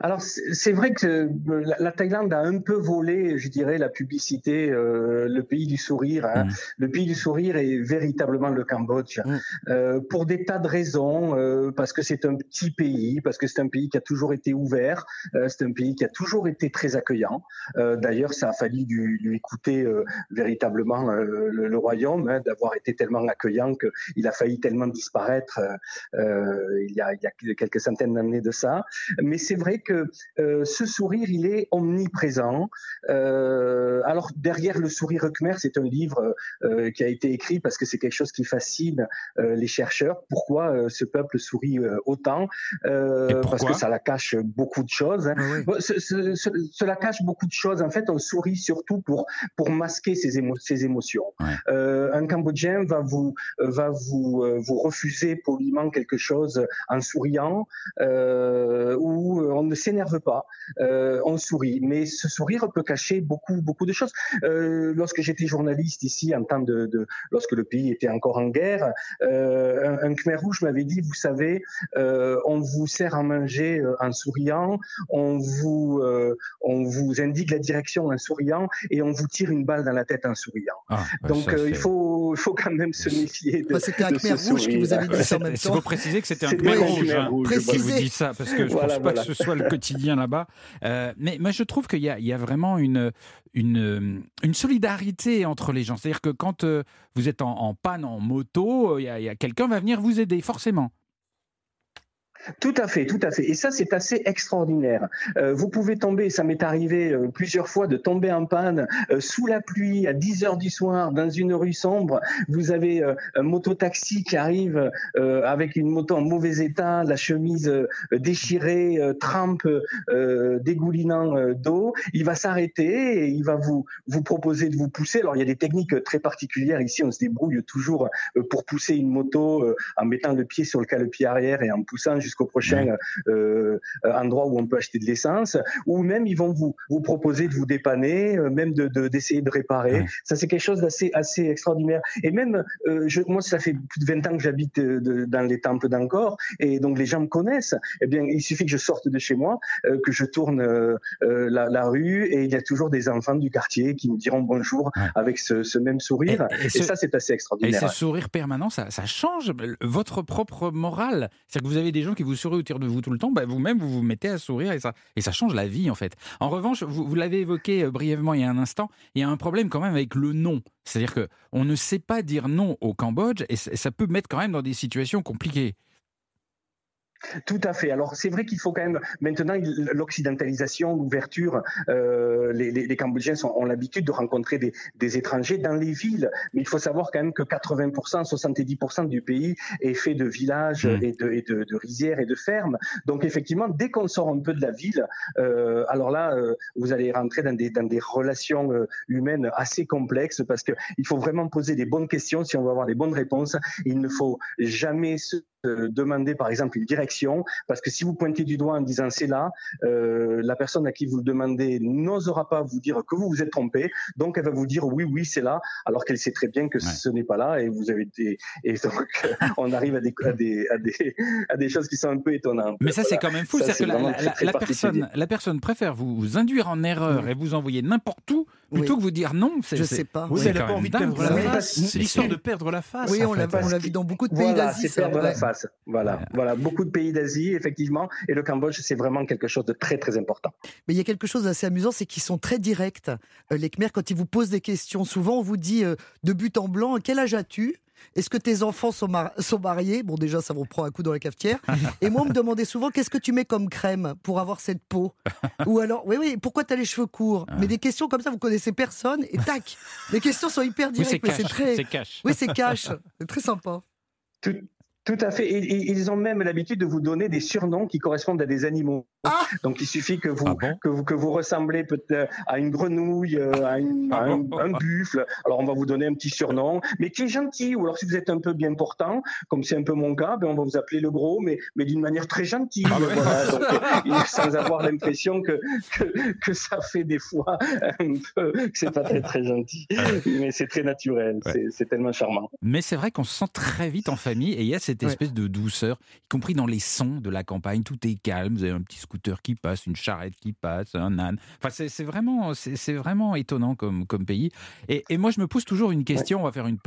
Alors, c'est vrai que euh, la, la Thaïlande a un peu volé, je dirais, la publicité, euh, le pays du sourire. hein. Mm. Le pays du sourire est véritablement le Cambodge, Mm. Euh, pour des tas de raisons, euh, parce que c'est un petit pays, parce que c'est un pays qui a toujours été ouvert, euh, c'est un pays qui a toujours été très accueillant. Euh, D'ailleurs, ça a fallu lui, lui coûter euh, véritablement euh, le, le royaume, hein, d'avoir été tellement accueillant qu'il a failli tellement disparaître il, y a, il y a quelques centaines d'années de ça. Mais c'est vrai que euh, ce sourire, il est omniprésent. Euh, alors derrière le sourire khmer, c'est un livre euh, qui a été écrit parce que c'est quelque chose qui fascine les chercheurs. Pourquoi ce peuple sourit autant? Parce que ça la cache beaucoup de choses. hein. Ouais, ouais. Bon, ce- ce- ce- cela cache beaucoup de choses. En fait, on sourit surtout pour pour masquer ses, émo- ses émotions. Ouais. Un Cambodgien va vous va vous vous refuser poliment quelque chose en souriant, ou on ne s'énerve pas, euh, on sourit. Mais ce sourire peut cacher beaucoup beaucoup de choses. Euh, lorsque j'étais journaliste ici, en temps de, de lorsque le pays était encore en guerre, euh, un, un Khmer rouge m'avait dit, vous savez, euh, on vous sert à manger euh, en souriant, on vous euh, on vous indique la direction en souriant et on vous tire une balle dans la tête en souriant. Ah, bah, Donc ça, euh, il faut il faut quand même se méfier de, Bah, C'était un Khmer rouge qui vous avait dit ça en même Il faut temps. préciser que c'était un Khmer rouge. Khmer hein. rouges, qui Précisez. vous dit ça, parce que je Voilà, pense pas voilà. que ce soit le quotidien là-bas. Euh, mais moi, je trouve qu'il y, a- vraiment une, une, solidarité entre les gens. C'est-à-dire que quand euh, vous êtes en, panne en moto, euh, il y a quelqu'un va venir vous aider, forcément. Tout à fait, tout à fait. Et ça, c'est assez extraordinaire. Euh, vous pouvez tomber, ça m'est arrivé euh, plusieurs fois de tomber en panne euh, sous la pluie à 10 heures du soir dans une rue sombre. Vous avez euh, un mototaxi qui arrive euh, avec une moto en mauvais état, la chemise euh, déchirée, trempe dégoulinant d'eau. Il va s'arrêter et il va vous vous proposer de vous pousser. Alors il y a des techniques très particulières ici. On se débrouille toujours pour pousser une moto en mettant le pied sur le cale-pied arrière et en poussant jusqu'au prochain euh, euh, endroit où on peut acheter de l'essence, ou même ils vont vous vous proposer de vous dépanner, euh, même de de- d'essayer de, réparer. Ouais. Ça c'est quelque chose d'assez assez extraordinaire. Et même euh, je, moi ça fait plus de 20 ans que j'habite dans les temples d'Angkor, et donc les gens me connaissent. Eh bien il suffit que je sorte de chez moi, euh, que je tourne la, la rue, et il y a toujours des enfants du quartier qui me diront bonjour Ouais. avec ce, ce même sourire. Et- et Et, ça c'est assez Et extraordinaire. ce sourire permanent, ça, ça change votre propre morale. C'est-à-dire que vous avez des gens qui vous souriez autour de vous tout le temps, bah, vous-même, vous vous mettez à sourire et ça, et ça change la vie, en fait. En revanche, vous, vous l'avez évoqué euh, brièvement il y a un instant, il y a un problème quand même avec le non. C'est-à-dire que on ne sait pas dire non au Cambodge et ça peut mettre quand même dans des situations compliquées. Tout à fait. Alors c'est vrai qu'il faut quand même maintenant l'occidentalisation, l'ouverture. euh, les, les- les Cambodgiens sont- ont l'habitude de rencontrer des, des étrangers dans les villes, mais il faut savoir quand même que 80%, 70% du pays est fait de villages Mm. et, de, et de, de rizières et de fermes. Donc effectivement, dès qu'on sort un peu de la ville, euh, alors là, euh, vous allez rentrer dans des, dans des relations euh, humaines assez complexes parce que il faut vraiment poser des bonnes questions si on veut avoir des bonnes réponses. Il ne faut jamais se demander par exemple une direction parce que si vous pointez du doigt en disant c'est là, euh, la personne à qui vous le demandez n'osera pas vous dire que vous vous êtes trompé, donc elle va vous dire oui oui c'est là alors qu'elle sait très bien que ce n'est pas là et vous avez et donc euh, on arrive à des, à des à des à des choses qui sont un peu étonnantes. Mais ça, c'est quand même fou. C'est-à-dire que la, vraiment la- très, la- très la particulier. personne, la personne préfère vous, vous induire en erreur et vous envoyer n'importe où plutôt Oui. que vous dire non. c'est- Je c'est- sais pas. Oui, c'est elle n'a quand pas envie de perdre la face. C'est l'histoire de perdre la face. Oui, on l'a on l'a vu dans beaucoup de pays Voilà, d'Asie. Ouais. Voilà, voilà, beaucoup de pays d'Asie, effectivement, et le Cambodge, c'est vraiment quelque chose de très très important. Mais il y a quelque chose d'assez amusant, c'est qu'ils sont très directs. Euh, les Khmers, quand ils vous posent des questions, souvent on vous dit euh, de but en blanc, quel âge as-tu? Est-ce que tes enfants sont, mar- sont mariés? Bon, déjà, ça vous prend un coup dans la cafetière. Et moi, on me demandait souvent, qu'est-ce que tu mets comme crème pour avoir cette peau? Ou alors, oui, oui, pourquoi tu as les cheveux courts? Mais des questions comme ça, vous connaissez personne, et tac Les questions sont hyper Oui, c'est directes, mais c'est cash. très... C'est cash. Oui, c'est cash. C'est très sympa. Tout, tout à fait. Et, et ils ont même l'habitude de vous donner des surnoms qui correspondent à des animaux. Donc il suffit que vous, Ah bon que vous, que vous ressemblez peut-être à une grenouille, euh, à, une- à un, un buffle. Alors on va vous donner un petit surnom, mais qui est gentil. Ou alors si vous êtes un peu bien portant, comme c'est un peu mon cas, ben on va vous appeler le gros, mais, mais d'une manière très gentille. Voilà. Donc, euh, sans avoir l'impression que, que, que ça fait des fois un peu, que c'est pas très très gentil. Mais c'est très naturel. Ouais. C'est- tellement charmant. Mais c'est vrai qu'on se sent très vite en famille et il y a cette espèce de douceur, y compris dans les sons de la campagne. Tout est calme. Vous avez un petit scooter qui passe, une charrette qui passe, un âne. Enfin, c'est vraiment, c'est vraiment étonnant comme, comme pays. Et, et moi, je me pose toujours une question. On va faire une,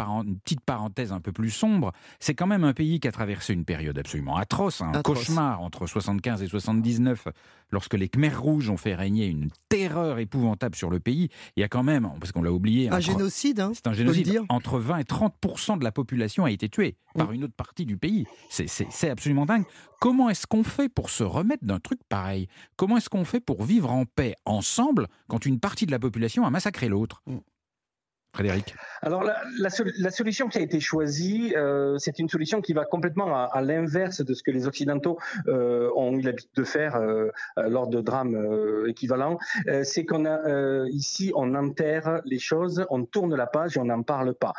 petite parenthèse un peu plus sombre. C'est quand même un pays qui a traversé une période absolument atroce, un Atroce. cauchemar entre 75 et 79, lorsque les Khmers rouges ont fait régner une terreur épouvantable sur le pays. Il y a quand même, parce qu'on l'a oublié, Un génocide, hein c'est un génocide. dire. Entre 20 et 30 de la population a été tuée par Mm. une autre partie du c'est absolument dingue. Comment est-ce qu'on fait pour se remettre d'un truc pareil? Comment est-ce qu'on fait pour vivre en paix ensemble quand une partie de la population a massacré l'autre? Mm. Frédéric Alors la, la, sol- la solution qui a été choisie, euh, c'est une solution qui va complètement à, l'inverse de ce que les Occidentaux euh, ont eu l'habitude de faire euh, lors de drames équivalents. C'est qu'on a ici, on enterre les choses, on tourne la page et on n'en parle pas.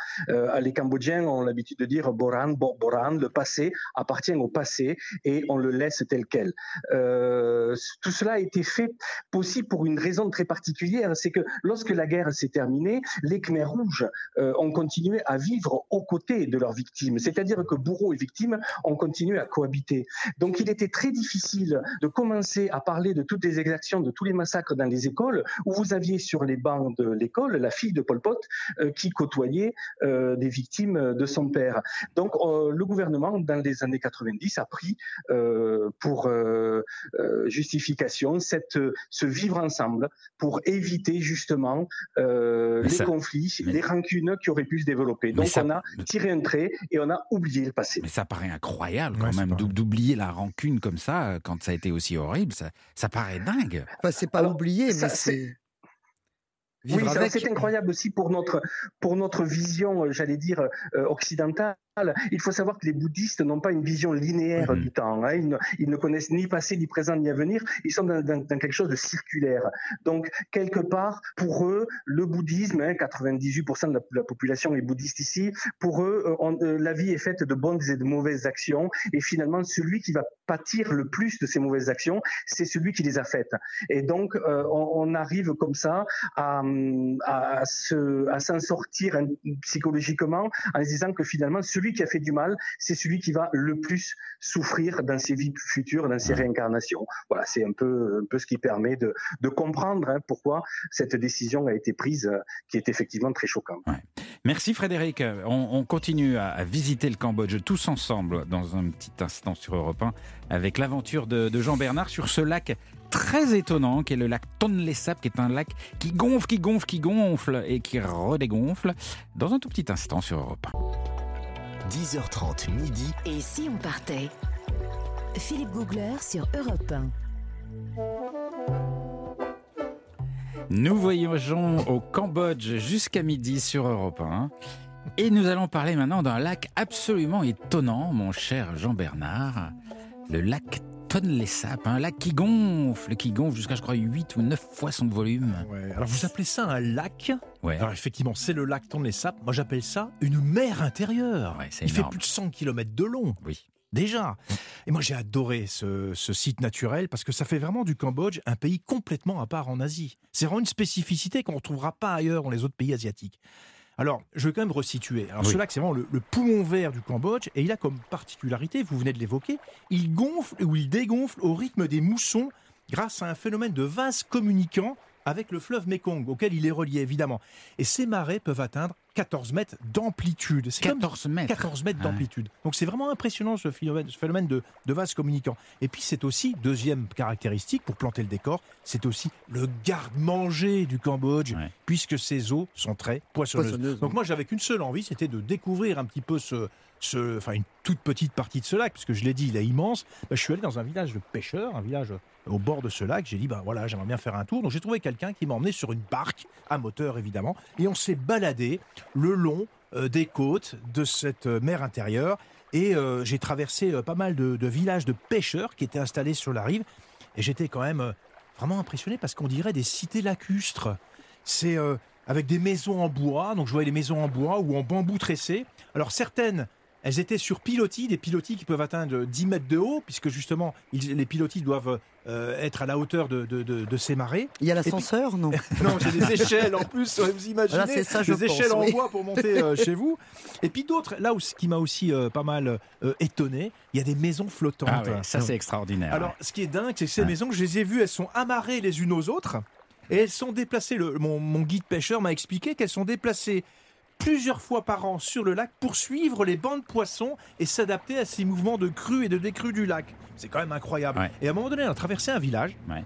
Les Cambodgiens ont l'habitude de dire Boran, Bo- Boran, le passé appartient au passé et on le laisse tel quel. Tout cela a été fait aussi pour une raison très particulière, c'est que lorsque la guerre s'est terminée, les Khmers rouges euh, ont continué à vivre aux côtés de leurs victimes, c'est-à-dire que bourreaux et victimes ont continué à cohabiter. Donc il était très difficile de commencer à parler de toutes les exactions, de tous les massacres dans les écoles, où vous aviez sur les bancs de l'école la fille de Pol Pot euh, qui côtoyait euh, des victimes de son père. Donc euh, le gouvernement, dans les années 90, a pris pour justification cette, ce vivre ensemble pour éviter justement les ça- conflits, mais- les rancunes qui auraient pu se développer. Donc ça- on a tiré un trait et on a oublié le passé. Mais ça paraît incroyable quand Ouais, même d'oublier la rancune comme ça quand ça a été aussi horrible. Ça, ça paraît dingue. Enfin, c'est pas Alors, oublié, ça, mais c'est... Oui, c'est incroyable aussi pour notre pour notre vision, euh, j'allais dire euh, occidentale. Il faut savoir que les bouddhistes n'ont pas une vision linéaire Mhm. du temps. hein. Ils, ne, ils ne connaissent ni passé, ni présent, ni avenir. Ils sont dans, dans- dans quelque chose de circulaire. Donc quelque part, pour eux, le bouddhisme, hein, 98% de la, de la population est bouddhiste ici. Pour eux, euh, on- euh, la vie est faite de bonnes et de mauvaises actions. Et finalement, celui qui va pâtir le plus de ces mauvaises actions, c'est celui qui les a faites. Et donc, euh, on, on arrive comme ça à, à, à se- à s'en sortir hein, psychologiquement en se disant que finalement, celui celui qui a fait du mal, c'est celui qui va le plus souffrir dans ses vies futures, dans ses réincarnations. Voilà, c'est un peu, un peu ce qui permet de, de comprendre hein, pourquoi cette décision a été prise, euh, qui est effectivement très choquante. Merci Frédéric. On, on continue à, à, visiter le Cambodge tous ensemble dans un petit instant sur Europe 1 avec l'aventure de, de Jean Bernard sur ce lac très étonnant qui est le lac Tonle Sap, qui est un lac qui gonfle, qui gonfle, qui gonfle et qui redégonfle dans un tout petit instant sur Europe 1. 10h30 midi. Et si on partait? Philippe Googler sur Europe 1. Nous voyageons au Cambodge jusqu'à midi sur Europe 1. Et nous allons parler maintenant d'un lac absolument étonnant, mon cher Jean-Bernard. Le lac Tonle Sap, un lac qui gonfle, qui gonfle jusqu'à, je crois, 8 ou 9 fois son volume. Ouais, alors vous appelez ça un lac? Ouais. Alors effectivement, c'est le lac Tonle Sap. Moi j'appelle ça une mer intérieure. Ouais, Il fait plus de 100 km de long. Oui. Déjà. Et moi, j'ai adoré ce, ce site naturel parce que ça fait vraiment du Cambodge un pays complètement à part en Asie. C'est vraiment une spécificité qu'on ne retrouvera pas ailleurs dans les autres pays asiatiques. Alors, je vais quand même resituer. Alors, Oui. ce lac, c'est vraiment le, le poumon vert du Cambodge et il a comme particularité, vous venez de l'évoquer, il gonfle ou il dégonfle au rythme des moussons grâce à un phénomène de vase communicant avec le fleuve Mekong, auquel il est relié évidemment. Et ces marées peuvent atteindre 14 mètres d'amplitude. C'est comme 14 mètres. 14 mètres Ah ouais. d'amplitude. Donc c'est vraiment impressionnant ce phénomène, de, de vase communicant. Et puis c'est aussi, deuxième caractéristique pour planter le décor, c'est aussi le garde-manger du Cambodge, Ouais. puisque ses eaux sont très poissonneuses. Poissonneuse, Donc oui. moi j'avais qu'une seule envie, c'était de découvrir un petit peu ce, ce, enfin une toute petite partie de ce lac, puisque je l'ai dit, il est immense. Ben, je suis allé dans un village de pêcheurs, un village au bord de ce lac. J'ai dit, ben voilà, j'aimerais bien faire un tour. Donc j'ai trouvé quelqu'un qui m'a emmené sur une barque à moteur évidemment, et on s'est baladé le long euh, des côtes de cette euh, mer intérieure. Et euh, j'ai traversé euh, pas mal de, de villages de pêcheurs qui étaient installés sur la rive. Et j'étais quand même euh, vraiment impressionné parce qu'on dirait des cités lacustres. C'est euh, avec des maisons en bois. Donc je voyais les maisons en bois ou en bambou tressé. Alors certaines, elles étaient sur pilotis, des pilotis qui peuvent atteindre 10 mètres de haut, puisque justement ils- les pilotis doivent euh, être à la hauteur de, de- de- de ces marées. Il y a l'ascenseur, non? Non, j'ai des échelles en plus, vous imaginez Voilà, c'est ça, je Des pense, échelles en bois pour monter euh, chez vous. Et puis d'autres, là où ce qui m'a aussi euh, pas mal euh, étonné, il y a des maisons flottantes. Ah ouais, ça c'est extraordinaire. Alors, ce qui est dingue, c'est que ces Ouais. maisons, je les ai vues, elles sont amarrées les unes aux autres. Et elles sont déplacées. Le, mon, mon guide pêcheur m'a expliqué qu'elles sont déplacées plusieurs fois par an sur le lac pour suivre les bancs de poissons et s'adapter à ces mouvements de crue et de décrue du lac. C'est quand même incroyable. Ouais. Et à un moment donné, on a traversé un village. Ouais.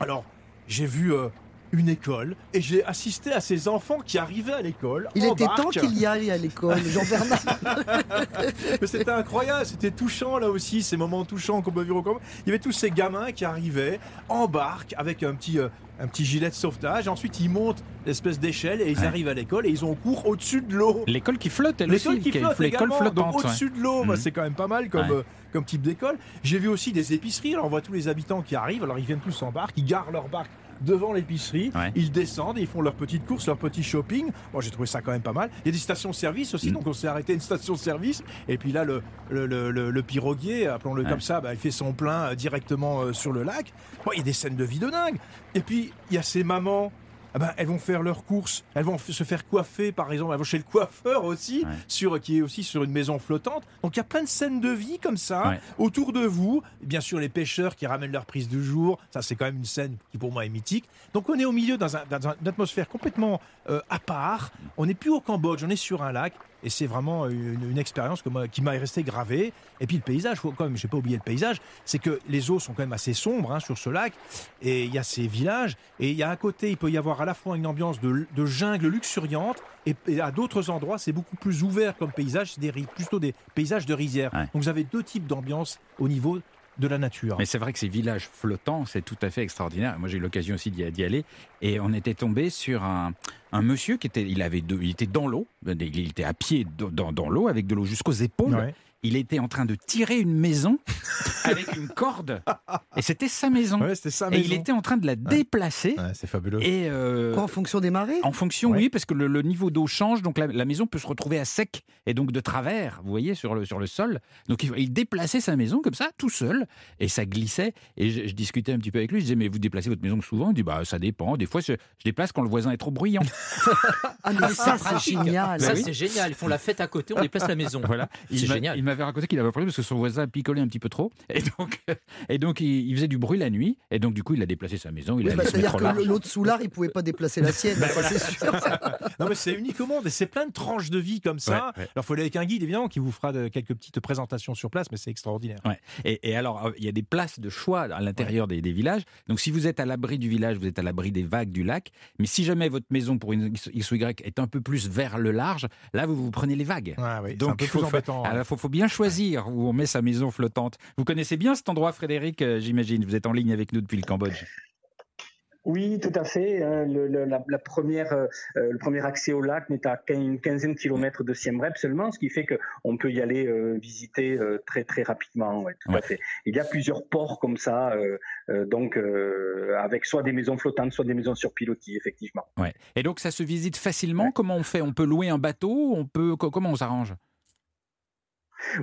Alors, j'ai vu euh, une école et j'ai assisté à ces enfants qui arrivaient à l'école. Il en était temps qu'il y aille à l'école, Jean-Bernard. Mais c'était incroyable, c'était touchant là aussi, ces moments touchants qu'on peut vivre au Cambodge. Il y avait tous ces gamins qui arrivaient en barque avec un petit, euh, un petit gilet de sauvetage. Ensuite, ils montent l'espèce d'échelle et ils Ouais. arrivent à l'école et ils ont cours au-dessus de l'eau. L'école qui flotte, elle L'école aussi. qui flotte l'école flottante. ouais. au-dessus de l'eau, bah, c'est quand même pas mal comme, Ouais. euh, comme type d'école. J'ai vu aussi des épiceries, alors on voit tous les habitants qui arrivent, alors ils viennent tous en barque, ils garent leur barque devant l'épicerie, Ouais. ils descendent, et ils font leurs petites courses, leur petit shopping. Moi j'ai trouvé ça quand même pas mal. Il y a des stations-service aussi, Mhm. donc on s'est arrêté à une station-service, et puis là le, le, le, le- le piroguier, appelons-le Ouais. comme ça, bah, il fait son plein euh, directement euh, sur le lac. Bon, il y a des scènes de vie de dingue. Et puis il y a ces mamans ah ben, elles vont faire leurs courses, elles vont se faire coiffer, par exemple, elles vont chez le coiffeur aussi, Ouais. sur, qui est aussi sur une maison flottante. Donc il y a plein de scènes de vie comme ça, Ouais. autour de vous. Bien sûr, les pêcheurs qui ramènent leur prise du jour, ça c'est quand même une scène qui pour moi est mythique. Donc on est au milieu dans, un- dans un- une atmosphère complètement euh, à part. On n'est plus au Cambodge, on est sur un lac. Et c'est vraiment une, une expérience que moi- qui m'a resté gravée. Et puis le paysage, faut quand même, j'ai pas oublié le paysage, c'est que les eaux sont quand même assez sombres hein, sur ce lac. Et il y a ces villages. Et il y a à côté, il peut y avoir à la fois une ambiance de, de jungle luxuriante. Et, et à d'autres endroits, c'est beaucoup plus ouvert comme paysage. C'est des, plutôt des paysages de rizière. Ouais. Donc vous avez deux types d'ambiance au niveau de la nature. Mais c'est vrai que ces villages flottants, c'est tout à fait extraordinaire. Moi, j'ai eu l'occasion aussi d'y aller. Et on était tombé sur un, un monsieur qui était, il avait deux- il était dans l'eau. Il était à pied dans, dans- dans l'eau avec de l'eau jusqu'aux épaules. Ouais. Il était en train de tirer une maison avec une corde. Et c'était sa maison. Ouais, c'était ça. Et il était en train de la déplacer. Ouais, c'est fabuleux. Et euh, Quoi, en fonction des marées en fonction, Ouais. oui, parce que le, le niveau d'eau change, donc la, la maison peut se retrouver à sec et donc de travers, vous voyez, sur le, sur le sol. Donc il, il déplaçait sa maison comme ça, tout seul, et ça glissait. Et je, je discutais un petit peu avec lui, je disais, mais vous déplacez votre maison souvent? Il dit, bah ça dépend. Des fois, je, je déplace quand le voisin est trop bruyant. Ah, mais ça, c'est génial. Ça, oui. c'est génial. Ils font la fête à côté, on déplace la maison. Voilà. C'est génial. Il m'avait raconté qu'il avait un problème parce que son voisin picolait un petit peu trop. Et donc, et donc il, il faisait du bruit la nuit. Et donc, du coup, il a déplacé sa maison. Il Oui, a bah, C'est-à-dire que l'autre soulard, il pouvait pas déplacer la sienne, ça c'est sûr. Non, mais c'est unique au monde et c'est plein de tranches de vie comme ça. Ouais, ouais. Alors, il faut aller avec un guide, évidemment, qui vous fera de- quelques petites présentations sur place, mais c'est extraordinaire. Ouais. Et, et alors, euh, il y a des places de choix à l'intérieur des, des villages. Donc, si vous êtes à l'abri du village, vous êtes à l'abri des vagues du lac. Mais si jamais votre maison, pour une X ou Y, est un peu plus vers le large, là, vous vous prenez les vagues. Oui, c'est Donc, il plus faut, fa- embêtant. alors, faut, faut bien choisir où on met sa maison flottante. Vous connaissez bien cet endroit, Frédéric, euh, j'imagine. Vous êtes en ligne avec nous depuis le Cambodge. Oui, tout à fait. hein, le, le- la, la première, euh, euh, le premier accès au lac n'est à une quinzaine de kilomètres de Siem Reap seulement, ce qui fait qu'on peut y aller euh, visiter euh, très très rapidement. ouais, tout Ouais. à fait. Il y a plusieurs ports comme ça, euh, euh, donc euh, avec soit des maisons flottantes, soit des maisons sur pilotis, effectivement. Ouais. Et donc, ça se visite facilement? Comment on fait? On peut louer un bateau On peut co- Comment on s'arrange?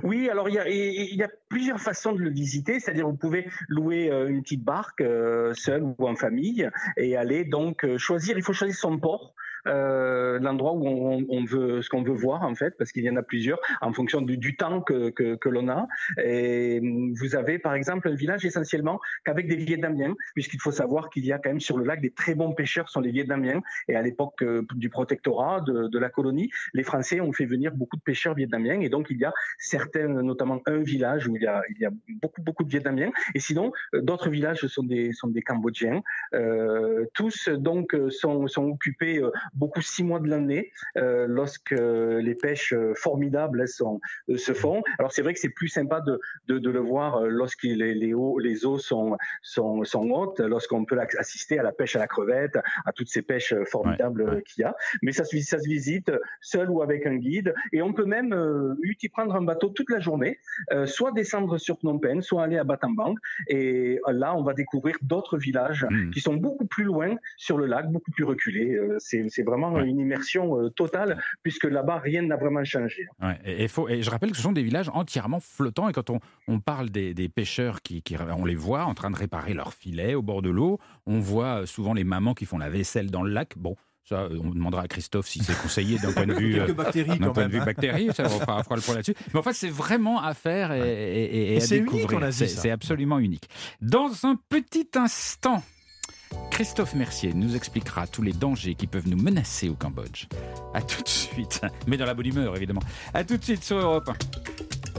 Oui, alors il y a, plusieurs façons de le visiter, c'est-à-dire vous pouvez louer euh, une petite barque euh, seul ou en famille et aller donc euh, choisir. Il faut choisir son port. Euh, l'endroit où on, on veut ce qu'on veut voir en fait parce qu'il y en a plusieurs en fonction du, du temps que, que, que l'on a et hum, vous avez par exemple un village essentiellement qu'avec des Vietnamiens puisqu'il faut savoir qu'il y a quand même sur le lac des très bons pêcheurs sont les Vietnamiens et à l'époque euh, du protectorat de, de la colonie les Français ont fait venir beaucoup de pêcheurs vietnamiens et donc il y a certains, notamment un village où il y a, il y a beaucoup, beaucoup de Vietnamiens. Et sinon, euh, d'autres villages sont des, sont des Cambodgiens. Tous, donc, sont, sont occupés beaucoup six mois de l'année euh, lorsque les pêches euh, formidables elles, sont, euh, se font. Alors, c'est vrai que c'est plus sympa de, de, de le voir euh, lorsque les, les, eaux, les eaux sont, sont, sont hautes, lorsqu'on peut assister à la pêche à la crevette, à toutes ces pêches euh, formidables Ouais, euh, qu'il y a. Mais ça se, ça se visite seul ou avec un guide. Et on peut même euh, y prendre un bateau toute la journée, euh, soit descendre sur Phnom Penh, soit aller à Battambang. Et euh, là, on va découvrir d'autres villages Hmm. qui sont beaucoup plus loin sur le lac, beaucoup plus reculés. Euh, c'est vraiment Ouais. une immersion euh, totale, puisque là-bas, rien n'a vraiment changé. Ouais, et, et faut, et je rappelle que ce sont des villages entièrement flottants. Et quand on, on parle des, des pêcheurs, qui, qui- on les voit en train de réparer leurs filets au bord de l'eau. On voit souvent les mamans qui font la vaisselle dans le lac. Bon, ça, euh, on demandera à Christophe si c'est conseillé d'un point de vue. euh, Quelques bactéries d'un point de vue hein. bactéries, ça, on fera, fera le point là-dessus. Mais en fait, c'est vraiment à faire et, et- et- et à c'est unique découvrir. c'est absolument unique. Dans un petit instant, Christophe Mercier nous expliquera tous les dangers qui peuvent nous menacer au Cambodge. À tout de suite, mais dans la bonne humeur évidemment. À tout de suite sur Europe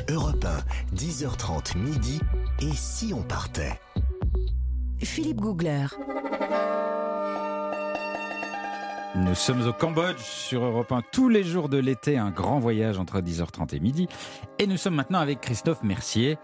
1. Europe 1, 10h30 midi. Et si on partait? Philippe Googler. Nous sommes au Cambodge sur Europe 1 tous les jours de l'été, un grand voyage entre 10h30 et midi. Et nous sommes maintenant avec Christophe Mercier,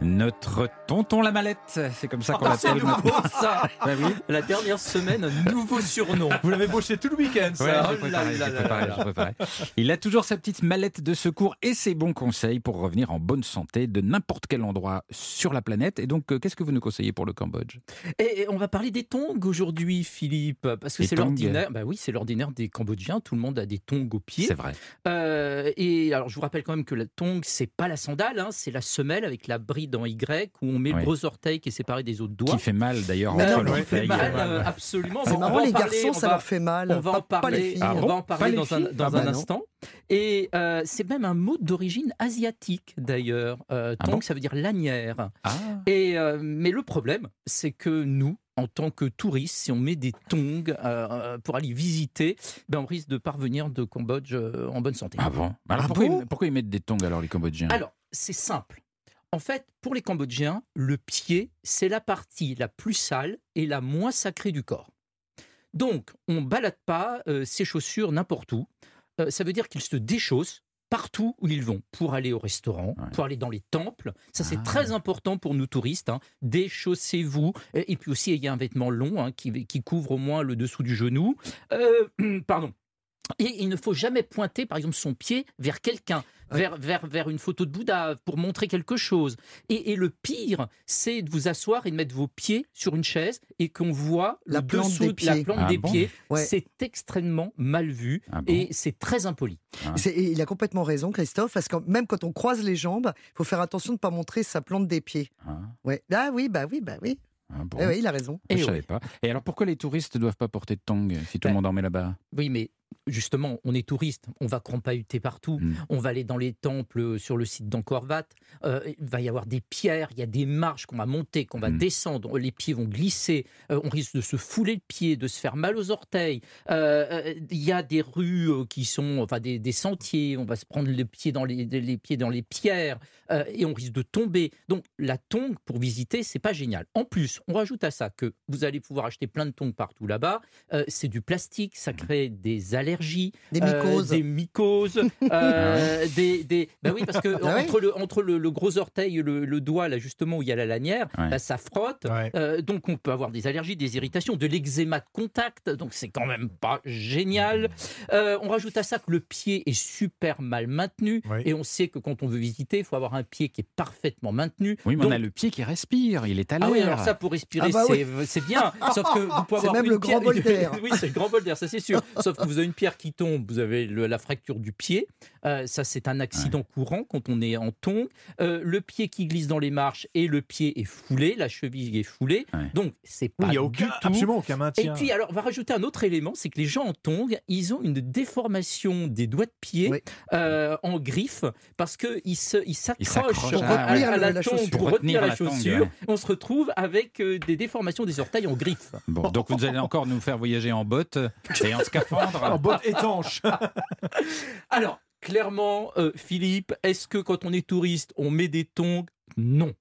notre tonton la mallette. C'est comme ça qu'on c'est l'appelle nouveau maintenant. ça Bah oui. La dernière semaine, un nouveau surnom. Vous l'avez bossé tout le week-end, Ouais, ça. j'ai Oh là préparé, là j'ai là préparé, là j'ai préparé. Il a toujours sa petite mallette de secours et ses bons conseils pour revenir en bonne santé de n'importe quel endroit sur la planète. Et donc, euh, qu'est-ce que vous nous conseillez pour le Cambodge? Et, et on va parler des tongs aujourd'hui, Philippe, parce que Les c'est tongs l'ordinaire. Bah oui, c'est l'ordinaire des Cambodgiens. Tout le monde a des tongs aux pieds. C'est vrai. Euh, et alors, je vous rappelle quand même que la tongue, c'est pas la sandale, hein, c'est la semelle avec la bride en Y où on met Ouais. le gros orteil qui est séparé des autres doigts. Qui fait mal d'ailleurs entre non, fait mal, euh, absolument. C'est marrant, les parler, garçons, on ça leur fait mal. On va pas, en parler, les filles. Ah on bon va en Pas parler les dans un, dans Ah bah un instant. Et euh, c'est même un mot d'origine asiatique d'ailleurs. Euh, Ah bon ça veut dire lanière. Ah, Et, euh, mais le problème, c'est que nous, en tant que touristes, si on met des tongs euh, pour aller visiter, ben on risque de parvenir de Cambodge euh, en bonne santé. ah bon? Alors Ah pourquoi, bon? ils, pourquoi ils mettent des tongs alors les Cambodgiens? Alors, c'est simple. En fait, pour les Cambodgiens, le pied, c'est la partie la plus sale et la moins sacrée du corps. Donc, on ne balade pas euh, ses chaussures n'importe où. Euh, ça veut dire qu'ils se déchaussent partout où ils vont, pour aller au restaurant, Ouais. pour aller dans les temples. Ça, c'est Ah. très important pour nous touristes. hein. Déchaussez-vous. Et, et puis aussi, il y a un vêtement long hein, qui, qui couvre au moins le dessous du genou. Euh, pardon. Et il ne faut jamais pointer, par exemple, son pied vers quelqu'un, vers, vers, vers une photo de Bouddha, pour montrer quelque chose. Et, et le pire, c'est de vous asseoir et de mettre vos pieds sur une chaise et qu'on voit La le plante dessous des de la pieds. plante Ah des bon pieds. Ouais. C'est extrêmement mal vu Ah bon et c'est très impoli. Et il a complètement raison, Christophe, parce que même quand on croise les jambes, il faut faire attention de ne pas montrer sa plante des pieds. Ah, Ouais. Ah oui, bah oui, bah oui. ah bon. Eh oui, il a raison. Je Eh savais ouais. pas. Et alors pourquoi les touristes ne doivent pas porter de tongs si tout le Ben, monde en met là-bas? Oui, mais justement, on est touriste, on va crampahuter partout, Mm. on va aller dans les temples sur le site d'Angkor Wat, euh, il va y avoir des pierres, il y a des marches qu'on va monter, qu'on va Mm. descendre, les pieds vont glisser, euh, on risque de se fouler le pied, de se faire mal aux orteils. Euh, euh, Il y a des rues euh, qui sont, enfin des, des sentiers, on va se prendre les pieds dans les, les pieds dans les pierres euh, et on risque de tomber. Donc la tongue pour visiter, c'est pas génial. En plus, on rajoute à ça que vous allez pouvoir acheter plein de tongs partout là-bas. Euh, c'est du plastique, ça crée des allergies, Des euh, mycoses. des mycoses, euh, des, des- bah oui parce que Ah ouais entre le entre le, le gros orteil et le, le doigt là justement où il y a la lanière, Ouais. bah, ça frotte. Ouais. Euh, donc on peut avoir des allergies, des irritations, de l'eczéma de contact. Donc c'est quand même pas génial. Euh, on rajoute à ça que le pied est super mal maintenu Oui. et on sait que quand on veut visiter, il faut avoir un pied qui est parfaitement maintenu. Oui, mais Donc- on a le pied qui respire, il est à l'air. ah oui, alors ça pour respirer, Ah bah c'est c'est bien. Sauf que vous pouvez avoir même une le grand pierre- bol d'air. oui, c'est le grand bol d'air, ça c'est sûr. Sauf que vous avez une pierre qui tombe, vous avez le- la fracture du pied. Euh, ça, c'est un accident courant quand on est en tongs. Euh, le pied qui glisse dans les marches et le pied est foulé, la cheville est foulée. Ouais. Donc c'est pas il n'y a du aucun, tout. absolument aucun Et maintien. puis, alors, on va rajouter un autre élément, c'est que les gens en tongs, ils ont une déformation des doigts de pied Oui. euh, en griffe parce qu'ils ils s'accrochent s'accrochent, à, à- la, la tongue chaussure. pour retenir la la tongue, chaussure. ouais. On se retrouve avec euh, des déformations des orteils en griffe. Bon, donc vous allez encore nous faire voyager en botte et en scaphandre. En botte étanche. Alors, clairement, euh, Philippe, est-ce que quand on est touriste, on met des tongs? Non.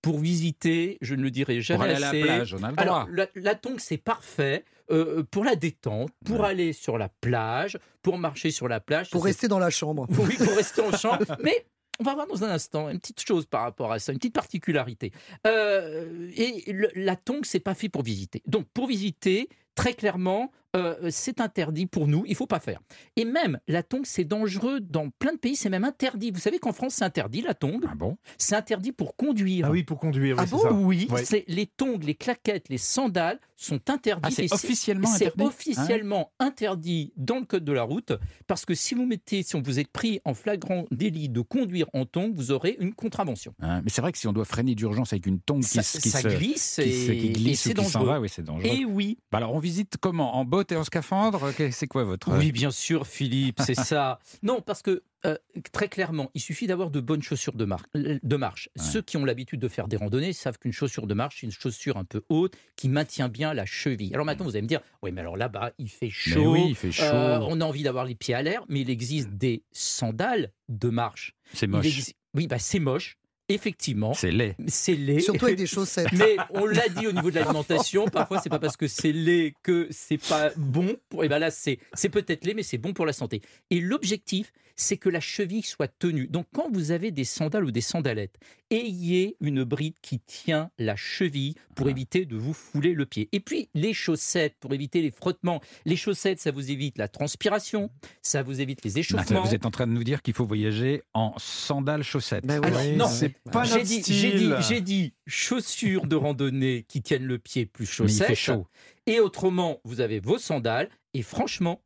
Pour visiter, je ne le dirai jamais Pour aller à la plage, on a le droit. Alors, la, la tongue, c'est parfait euh, pour la détente, pour Ouais. aller sur la plage, pour marcher sur la plage. Pour rester dans la chambre. Oui, pour rester en champ. Mais on va voir dans un instant une petite chose par rapport à ça, une petite particularité. Euh, et le- la tongue, c'est pas fait pour visiter. Donc, pour visiter, très clairement, euh, c'est interdit pour nous. Il faut pas faire. Et même la tongue, c'est dangereux dans plein de pays. C'est même interdit. Vous savez qu'en France, c'est interdit la tongue. Ah bon? C'est interdit pour conduire. Ah oui, pour conduire, oui, Ah c'est bon? ça. Oui, c'est les tongs, les claquettes, les sandales sont interdits. Ah, c'est Et officiellement c'est interdit? officiellement interdit dans le code de la route parce que si vous mettez, si vous êtes pris en flagrant délit de conduire en tongs, vous aurez une contravention. Hein, Mais c'est vrai que si on doit freiner d'urgence avec une tongue qui, Ça, se- qui ça se, glisse qui et, qui et glisse c'est dangereux. va, oui, c'est dangereux. Et oui, Bah alors on visite comment? En botte et en scaphandre? C'est quoi votre oui, bien sûr, Philippe, c'est ça. Non, parce que euh, très clairement, il suffit d'avoir de bonnes chaussures de, mar- de marche. Ouais. Ceux qui ont l'habitude de faire des randonnées savent qu'une chaussure de marche, c'est une chaussure un peu haute qui maintient bien la cheville. Alors maintenant, vous allez me dire, oui, mais alors là-bas, il fait chaud. oui, il fait chaud. euh, on a envie d'avoir les pieds à l'air, mais il existe des sandales de marche. c'est moche. exi- Oui, bah, c'est moche, effectivement. C'est laid. C'est laid. Surtout avec des chaussettes. Mais on l'a dit au niveau de l'alimentation, parfois c'est pas parce que c'est laid que c'est pas bon. Pour, et ben là c'est c'est peut-être laid, mais c'est bon pour la santé. Et l'objectif, c'est que la cheville soit tenue. Donc quand vous avez des sandales ou des sandalettes, ayez une bride qui tient la cheville pour Ah. éviter de vous fouler le pied. Et puis les chaussettes pour éviter les frottements. Les chaussettes, ça vous évite la transpiration, ça vous évite les échauffements. Vous êtes en train de nous dire qu'il faut voyager en sandales chaussettes. Ben oui. Alors, Oui, non, c'est pas J'ai notre dit, j'ai dit, style. j'ai dit chaussures de randonnée qui tiennent le pied plus Mais il chaussettes. fait chaud. Et autrement, vous avez vos sandales. Et franchement,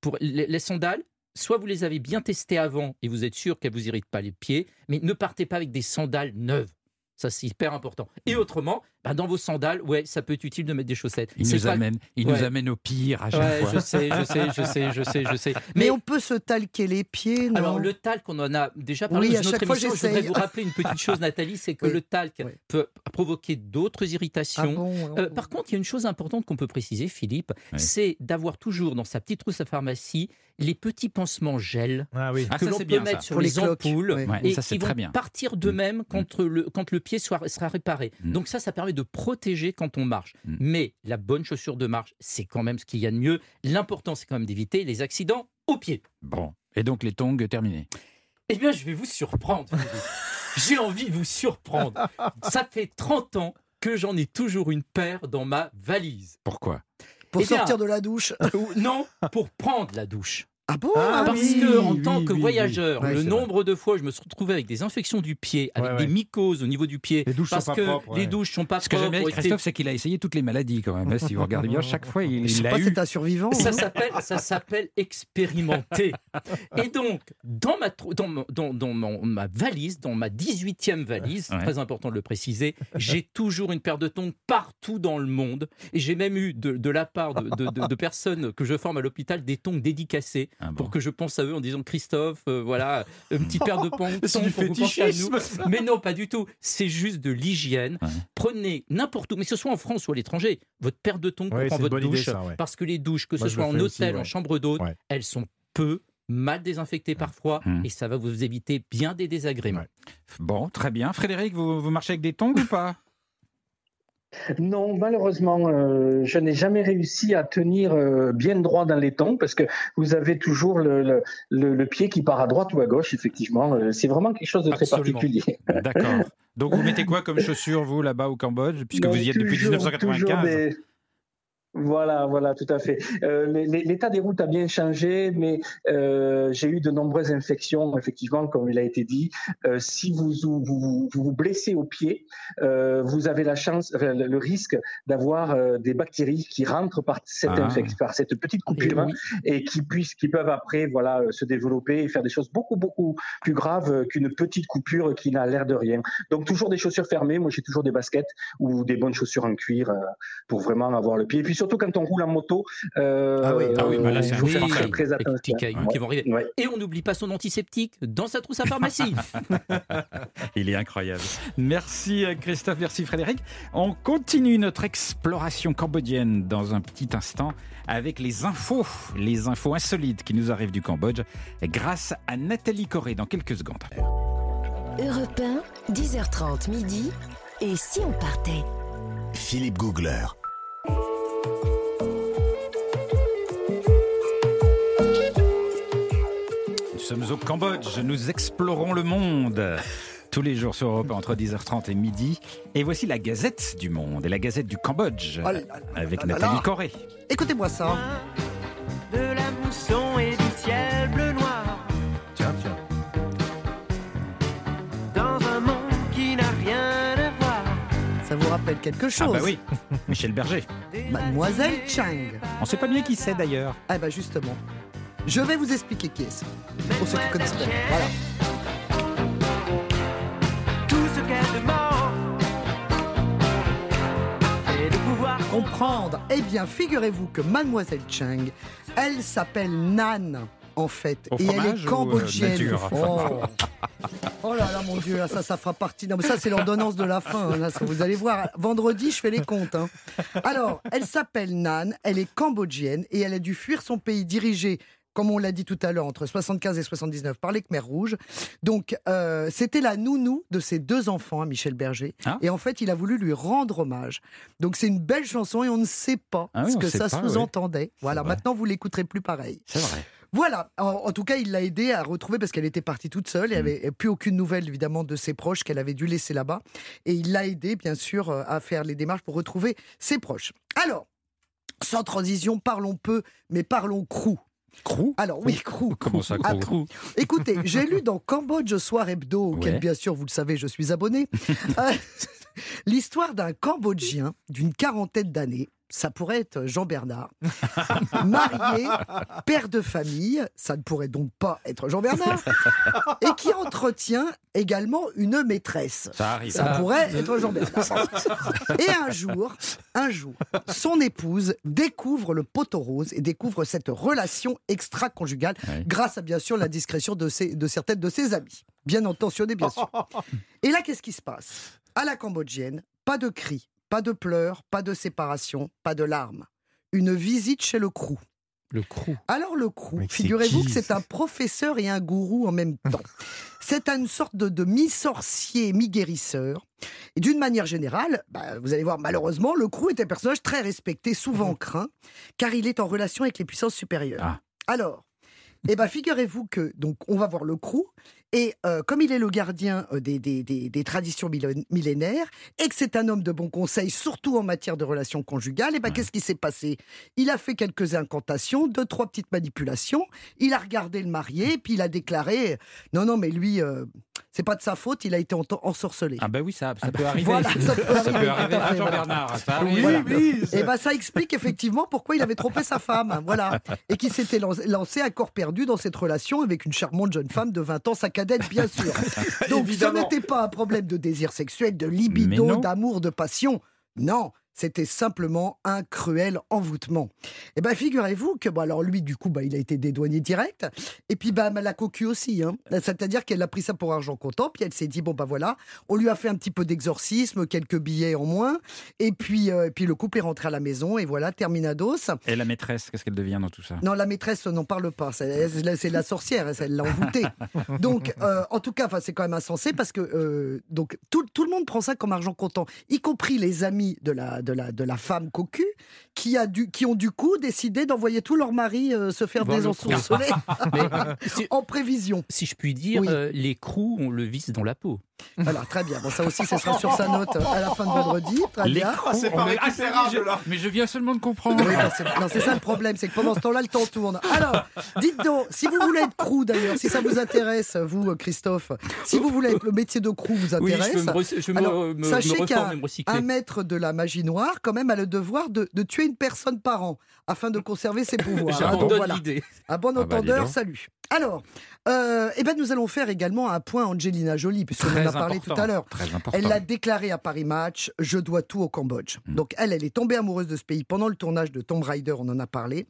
pour les, les sandales, soit vous les avez bien testées avant et vous êtes sûr qu'elles vous irritent pas les pieds, mais ne partez pas avec des sandales neuves. Ça, c'est hyper important. Et autrement, bah, dans vos sandales, ouais, ça peut être utile de mettre des chaussettes. Il, nous pas- amène, il nous amène au pire à chaque Ouais, fois. je sais, je sais, je sais, je sais, je sais. Mais, on peut se talquer les pieds, non? Alors le talc, on en a déjà parlé Oui, dans fois, émission. Je voudrais vous rappeler une petite chose, Nathalie, c'est que Oui. le talc Oui. peut provoquer d'autres Ah irritations. bon Euh, par contre, il y a une chose importante qu'on peut préciser, Philippe, Oui. c'est d'avoir toujours dans sa petite trousse à pharmacie les petits pansements gel Ah oui. Ah, que ça, l'on c'est peut bien, mettre ça. sur Pour les ampoules ouais. Et ça, c'est qui très vont bien. partir d'eux-mêmes quand le, quand le pied sera réparé. Mm. Donc ça, ça permet de protéger quand on marche. Mm. Mais la bonne chaussure de marche, c'est quand même ce qu'il y a de mieux. L'important, c'est quand même d'éviter les accidents au pied. Bon. Et donc les tongs terminés. Eh bien, je vais vous surprendre. J'ai envie de vous surprendre. Ça fait 30 ans que j'en ai toujours une paire dans ma valise. Pourquoi? Pour Eh bien, sortir de la douche. Ou- Non, pour prendre la douche. Ah bon Ah, Parce oui, que en oui, tant que oui, oui. voyageur, Ouais, le nombre de fois je me suis retrouvé avec des infections du pied, avec Ouais, des mycoses au niveau du pied, Les douches sont parce pas que propres, les douches sont pas Ce que j'aime bien propres. Christophe, c'est qu'il a essayé toutes les maladies quand même. hein, si vous regardez bien, chaque fois, il Je sais il pas, l'a eu. c'est un survivant. Ça hein. s'appelle, ça s'appelle expérimenter. Et donc, dans ma, trou- dans, mon- dans, dans mon- ma valise, dans ma 18e valise, Ouais. très important de le préciser, j'ai toujours une paire de tongs partout dans le monde. Et j'ai même eu de, de la part de, de- de- de personnes que je forme à l'hôpital des tongs dédicacés Ah bon. pour que je pense à eux en disant Christophe, euh, voilà, une petite paire de vous à nous. fétichisme. Mais non, pas du tout. C'est juste de l'hygiène. Ouais. Prenez n'importe où, mais que ce soit en France ou à l'étranger, votre paire de tongs pour Ouais, votre idée, douche. ça, ouais. Parce que les douches, que Moi, ce soit en hôtel, aussi, ouais. en chambre d'hôte, Ouais. elles sont peu mal désinfectées parfois Mmh. et ça va vous éviter bien des désagréments. Ouais. Bon, très bien. Frédéric, vous, vous marchez avec des tongs ou pas? Non, malheureusement, euh, je n'ai jamais réussi à tenir euh, bien droit dans les tongs parce que vous avez toujours le, le, le- le pied qui part à droite ou à gauche, effectivement. Euh, C'est vraiment quelque chose de très particulier. D'accord. Donc vous mettez quoi comme chaussures, vous, là-bas au Cambodge, puisque vous y êtes depuis toujours- 1995 toujours des- Voilà, voilà, tout à fait. Euh, L'état des routes a bien changé, mais euh, j'ai eu de nombreuses infections, effectivement, comme il a été dit. Euh, si vous vous, vous, vous vous blessez au pied, vous avez la chance, enfin, le, risque d'avoir des bactéries qui rentrent par cette, Ah. infec- par cette petite Et coupure oui, et qui puissent, qui peuvent après, voilà, se développer et faire des choses beaucoup, beaucoup plus graves qu'une petite coupure qui n'a l'air de rien. Donc toujours des chaussures fermées. Moi, j'ai toujours des baskets ou des bonnes chaussures en cuir pour vraiment avoir le pied. Et puis surtout quand on roule en moto, euh, Ah oui. Ah oui, bah là, c'est un faire très, attention. cailloux qui vont arriver. Ouais. Et on n'oublie pas son antiseptique dans sa trousse à pharmacie. Il est incroyable. Merci Christophe, merci Frédéric. On continue notre exploration cambodgienne dans un petit instant avec les infos, les infos insolites qui nous arrivent du Cambodge grâce à Nathalie Corée dans quelques secondes. Europe 1, 10h30 midi. Et si on partait? Philippe Googler. Nous sommes au Cambodge, nous explorons le monde. Tous les jours sur Europe 1, entre 10h30 et midi. Et voici la Gazette du Monde et la Gazette du Cambodge Oh là là avec là Nathalie. Corée. Écoutez-moi ça. de la mousson vous rappelle quelque Ah chose bah oui, Michel Berger. Mademoiselle Chang. On sait pas bien qui c'est d'ailleurs. Ah bah justement. Je vais vous expliquer qui est-ce. Pour ceux qui connaissent pas. Voilà. Tout ce qu'elle demande, c'est de pouvoir Comprendre. Eh bien, figurez-vous que Mademoiselle Chang, elle s'appelle Nan. En fait, Au et elle est euh, cambodgienne. oh. Oh là là, mon Dieu, là, ça, ça fera partie. Non, mais ça, c'est l'ordonnance de la fin. hein, là, ça, vous allez voir. Vendredi, je fais les comptes. hein. Alors, elle s'appelle Nan, elle est cambodgienne et elle a dû fuir son pays dirigé. Comme on l'a dit tout à l'heure, entre 75 et 79 par les Khmers rouges. Donc, euh, c'était la nounou de ses deux enfants, hein, Michel Berger. Ah. Et en fait, il a voulu lui rendre hommage. Donc, c'est une belle chanson et on ne sait pas Ah oui, ce que ça sous-entendait. Voilà, maintenant, vous l'écouterez plus pareil. C'est vrai. Voilà, en, en tout cas, il l'a aidé à retrouver parce qu'elle était partie toute seule et Mm. avait plus aucune nouvelle évidemment de ses proches qu'elle avait dû laisser là-bas. Et il l'a aidé bien sûr euh, à faire les démarches pour retrouver ses proches. Alors, sans transition, parlons peu, mais parlons crou. Crou Alors oui, crou. Comment ça, Ah, crou Écoutez, j'ai lu dans Cambodge Soir Hebdo, auquel Ouais. bien sûr, vous le savez, je suis abonné, euh, l'histoire d'un Cambodgien d'une quarantaine d'années. Ça pourrait être Jean Bernard, marié, père de famille, ça ne pourrait donc pas être Jean Bernard, et qui entretient également une maîtresse. Ça arrive. Ça pourrait être Jean Bernard. Et un jour, un jour, son épouse découvre le poteau rose et découvre cette relation extra-conjugale grâce à bien sûr la discrétion de, ses- de certaines de ses amies. Bien intentionnées, bien sûr. Et là, qu'est-ce qui se passe? À la cambodgienne, pas de cris, pas de pleurs, pas de séparation, pas de larmes. Une visite chez le crew. Le crou. Alors le crew, figurez-vous que c'est un professeur et un gourou en même temps. C'est une sorte de, de mi-sorcier, mi-guérisseur. Et d'une manière générale, bah, vous allez voir, malheureusement, le crew est un personnage très respecté, souvent craint, car il est en relation avec les puissances supérieures. Ah. Alors, Eh ben, figurez-vous que donc on va voir le crew. Et euh, comme il est le gardien euh, des, des- des- des traditions millénaires et que c'est un homme de bon conseil, surtout en matière de relations conjugales, et ben, qu'est-ce qui s'est passé? Il a fait quelques incantations, deux, trois petites manipulations. Il a regardé le marié, puis il a déclaré Non, non, mais lui, euh, c'est pas de sa faute, il a été en- ensorcelé. Ah ben oui, ça, ça peut arriver. Voilà, ça peut arriver, à arriver. Ah, voilà. Jean-Bernard, ça Oui, voilà. oui, Et ben ça explique effectivement pourquoi il avait trompé sa femme, voilà, et qu'il s'était lan- lancé à corps perdu dans cette relation avec une charmante jeune femme de 20 ans, sa cadette bien sûr. Donc ce Évidemment. n'était pas un problème de désir sexuel, de libido, d'amour, de passion. Non, c'était simplement un cruel envoûtement. Et ben figurez-vous que bon alors lui du coup bah, il a été dédouané direct et puis bah la cocu aussi hein. C'est-à-dire qu'elle a pris ça pour argent comptant puis elle s'est dit bon bah voilà, on lui a fait un petit peu d'exorcisme, quelques billets en moins et puis euh, et puis le couple est rentré à la maison et voilà terminados. Et la maîtresse, qu'est-ce qu'elle devient dans tout ça? Non, la maîtresse n'en parle pas. C'est la sorcière, elle l'a envoûtée. Donc, euh, en tout cas, c'est quand même insensé parce que euh, donc tout, tout le monde prend ça comme argent comptant, y compris les amis de la, de la, de la femme cocu, qui, a dû, qui ont du coup décidé d'envoyer tous leurs maris euh, se faire désensorceler Mais si, en prévision. si je puis dire, Oui. euh, les crous, on le vise dans la peau. Voilà, très bien. Bon, ça aussi, ce sera sur sa note euh, à la fin de vendredi. Très Les bien. crocs, c'est pas Ah, récupérable, je- là. Mais je viens seulement de comprendre. Oui, c'est non, c'est ça le problème, c'est que pendant ce temps-là, le temps tourne. Alors, dites donc, si vous voulez être crew d'ailleurs, si ça vous intéresse, vous, euh, Christophe, si vous voulez être le métier de crew vous Oui, intéresse, je me, re- je veux me- Alors, me, sachez qu'un un maître de la magie quand même, a le devoir de, de tuer une personne par an afin de conserver ses pouvoirs. hein. J'abandonne voilà, l'idée. un bon Ah bah, entendeur, salut. Alors, euh, eh ben, nous allons faire également un point Angelina Jolie, puisqu'on en a parlé tout à l'heure. Elle l'a déclaré à Paris Match, je dois tout au Cambodge. Mm. Donc elle, elle est tombée amoureuse de ce pays pendant le tournage de Tomb Raider, on en a parlé.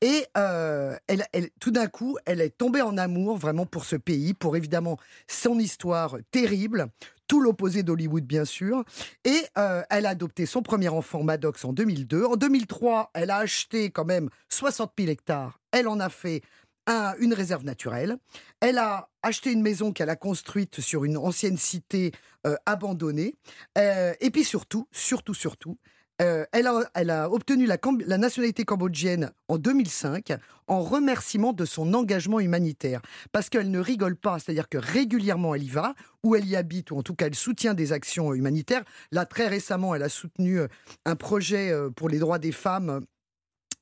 Et euh, elle, elle- tout d'un coup, elle est tombée en amour vraiment pour ce pays, pour évidemment son histoire terrible, tout l'opposé d'Hollywood bien sûr. Et euh, elle a adopté son premier enfant, Maddox, en 2002. En 2003, elle a acheté quand même 60 000 hectares. Elle en a fait un- une réserve naturelle. Elle a acheté une maison qu'elle a construite sur une ancienne cité euh, abandonnée. Euh, et puis surtout, surtout, surtout, euh, elle, a, elle a obtenu la, nationalité cambodgienne en 2005 en remerciement de son engagement humanitaire. Parce qu'elle ne rigole pas, c'est-à-dire que régulièrement elle y va, ou elle y habite, ou en tout cas elle soutient des actions humanitaires. Là, très récemment, elle a soutenu euh, un projet euh, pour les droits des femmes.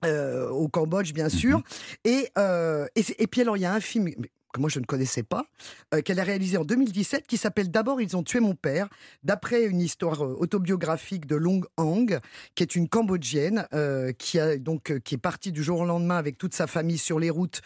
euh, au Cambodge, bien sûr. Et, euh, et, et puis alors, il y a un film que moi je ne connaissais pas, euh, qu'elle a réalisé en 2017, qui s'appelle D'abord ils ont tué mon père, d'après une histoire euh, autobiographique de Long Hang, qui est une Cambodgienne, euh, qui, a, donc, euh, qui est partie du jour au lendemain avec toute sa famille sur les routes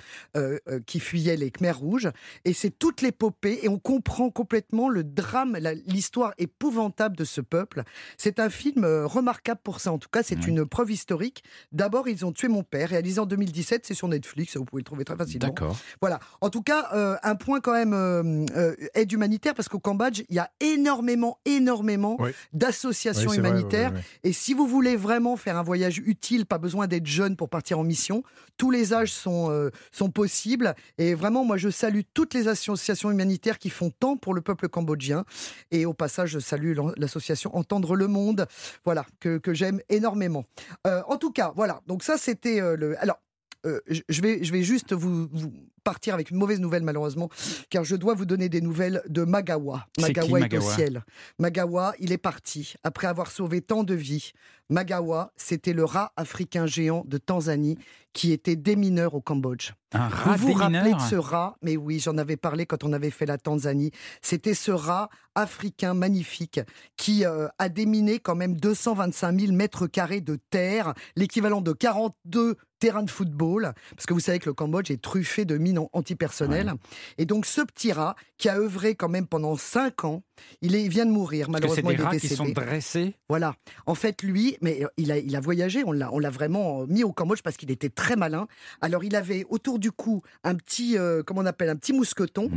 qui fuyaient les Khmers rouges. Et c'est toute l'épopée, et on comprend complètement le drame, l'histoire épouvantable de ce peuple. C'est un film remarquable pour ça, en tout cas, c'est une preuve historique. D'abord ils ont tué mon père, réalisé en 2017, c'est sur Netflix, vous pouvez le trouver très facilement. D'accord. Voilà. En tout cas, euh, un point quand même euh, euh, aide humanitaire parce qu'au Cambodge, il y a énormément, énormément Oui. d'associations Oui, c'est vrai, humanitaires. Et si vous voulez vraiment faire un voyage utile, pas besoin d'être jeune pour partir en mission, tous les âges sont, euh, sont possibles. Et vraiment, moi, je salue toutes les associations humanitaires qui font tant pour le peuple cambodgien. Et au passage, je salue l'association Entendre le Monde, voilà, que, que j'aime énormément. En tout cas, voilà. Donc ça, c'était le... Alors, euh, je je vais, je vais juste vous, vous partir avec une mauvaise nouvelle malheureusement, car je dois vous donner des nouvelles de Magawa. C'est qui, Magawa est au Magawa? ciel. Magawa, il est parti après avoir sauvé tant de vies. Magawa, c'était le rat africain géant de Tanzanie qui était démineur au Cambodge. Un rat vous vous rappelez de ce rat? Mais oui, j'en avais parlé quand on avait fait la Tanzanie. C'était ce rat africain magnifique qui euh, a déminé quand même 225 000 mètres carrés de terre, l'équivalent de 42 terrains de football, parce que vous savez que le Cambodge est truffé de mines an- antipersonnelles. Et donc ce petit rat, qui a œuvré quand même pendant 5 ans, il, est, il vient de mourir, Parce que c'est malheureusement des il est rats qui sont dressés. Voilà. En fait, lui, mais euh, il a, il a voyagé, on l'a, on l'a vraiment euh, mis au Cambodge parce qu'il était très malin. Alors, il avait autour du cou un petit, euh, comment on appelle, un petit mousqueton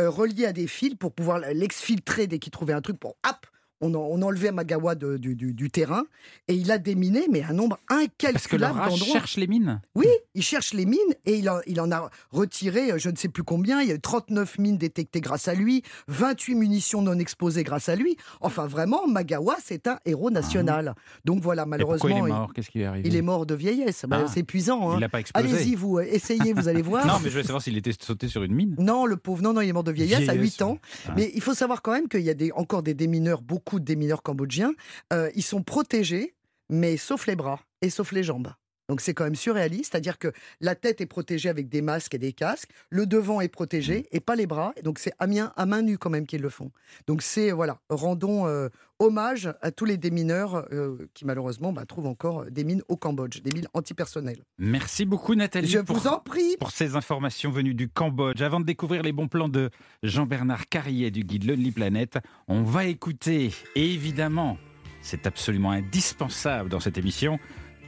euh, relié à des fils pour pouvoir l'exfiltrer dès qu'il trouvait un truc pour, hop, on, en- on enlevait Magawa de- du, du- du terrain et il a déminé, mais un nombre Parce que le incalculable rat d'endroits. cherche les mines. Oui, il cherche les mines et il en, il en a retiré euh, je ne sais plus combien. Il y a eu 39 mines détectées grâce à lui, 28 munitions non exposées grâce à lui. Enfin, vraiment, Magawa, c'est un héros national. Donc voilà, malheureusement, il est mort? Qu'est-ce qui lui est arrivé? il est mort de vieillesse. Bah, Ah. c'est épuisant. Il hein. l'a pas explosé. Allez-y, vous, euh, essayez, vous allez voir. Non, mais je voulais savoir s'il était sauté sur une mine. Non, le pauvre, non, non, il est mort de vieillesse, à Vieillesse, 8 ans. ouais. Mais il faut savoir quand même qu'il y a des, encore des démineurs, beaucoup de démineurs cambodgiens. euh, ils sont protégés, mais sauf les bras et sauf les jambes. Donc c'est quand même surréaliste, c'est-à-dire que la tête est protégée avec des masques et des casques, le devant est protégé et pas les bras. Donc c'est à main, à main nue quand même qu'ils le font. Donc c'est voilà, rendons euh, hommage à tous les démineurs euh, qui malheureusement bah, trouvent encore des mines au Cambodge, des mines antipersonnelles. Merci beaucoup Nathalie Je pour, vous en prie. pour ces informations venues du Cambodge. Avant de découvrir les bons plans de Jean-Bernard Carrier du guide Lonely Planet, on va écouter, et évidemment, c'est absolument indispensable dans cette émission,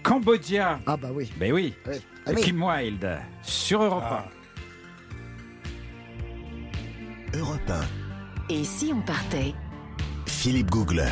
Cambodia. Ah bah oui. Ben oui, oui. Ah. Kim Wilde sur Europe Ah. 1. Europe 1. Et si on partait? Philippe Googler.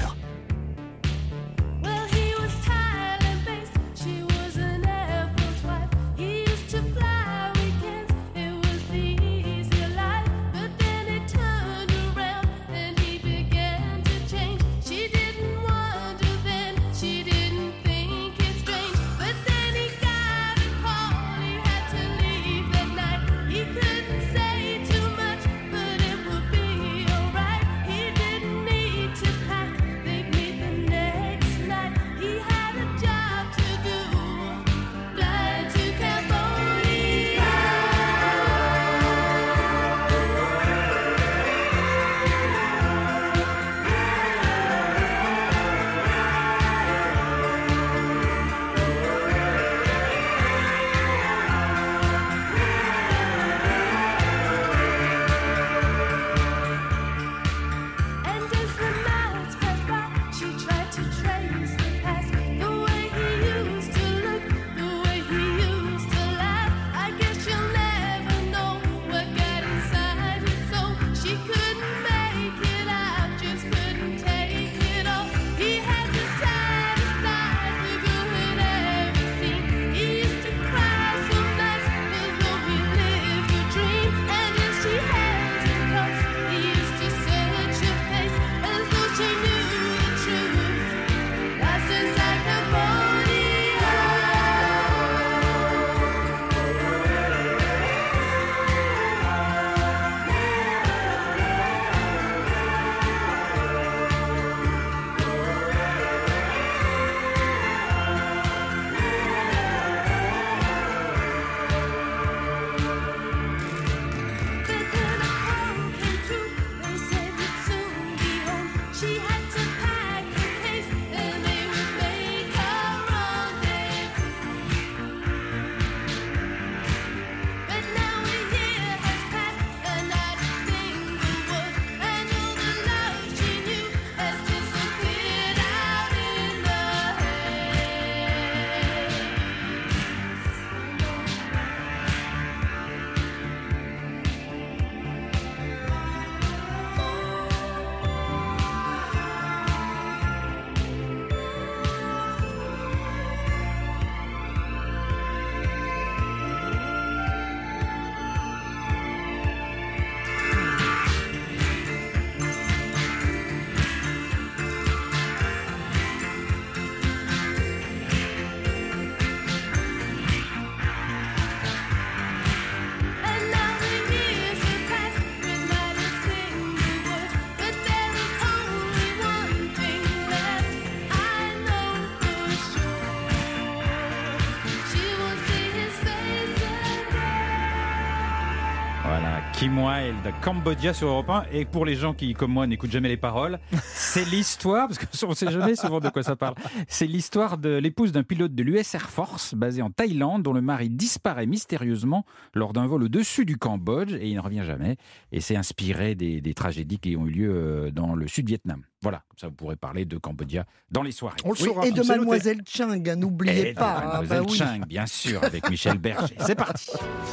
Kim Wilde, Cambodia sur Europe 1. Et pour les gens qui, comme moi, n'écoutent jamais les paroles, c'est l'histoire, parce qu'on ne sait jamais souvent de quoi ça parle, c'est l'histoire de l'épouse d'un pilote de l'US Air Force basé en Thaïlande, dont le mari disparaît mystérieusement lors d'un vol au-dessus du Cambodge et il ne revient jamais. Et c'est inspiré des, des tragédies qui ont eu lieu euh, dans le sud-Vietnam. Voilà, comme ça vous pourrez parler de Cambodia dans les soirées. On le Oui, saura. et de. Mademoiselle Chung, hein, n'oubliez de pas. hein, Mademoiselle bah oui. Chang, bien sûr, avec Michel Berger. C'est parti.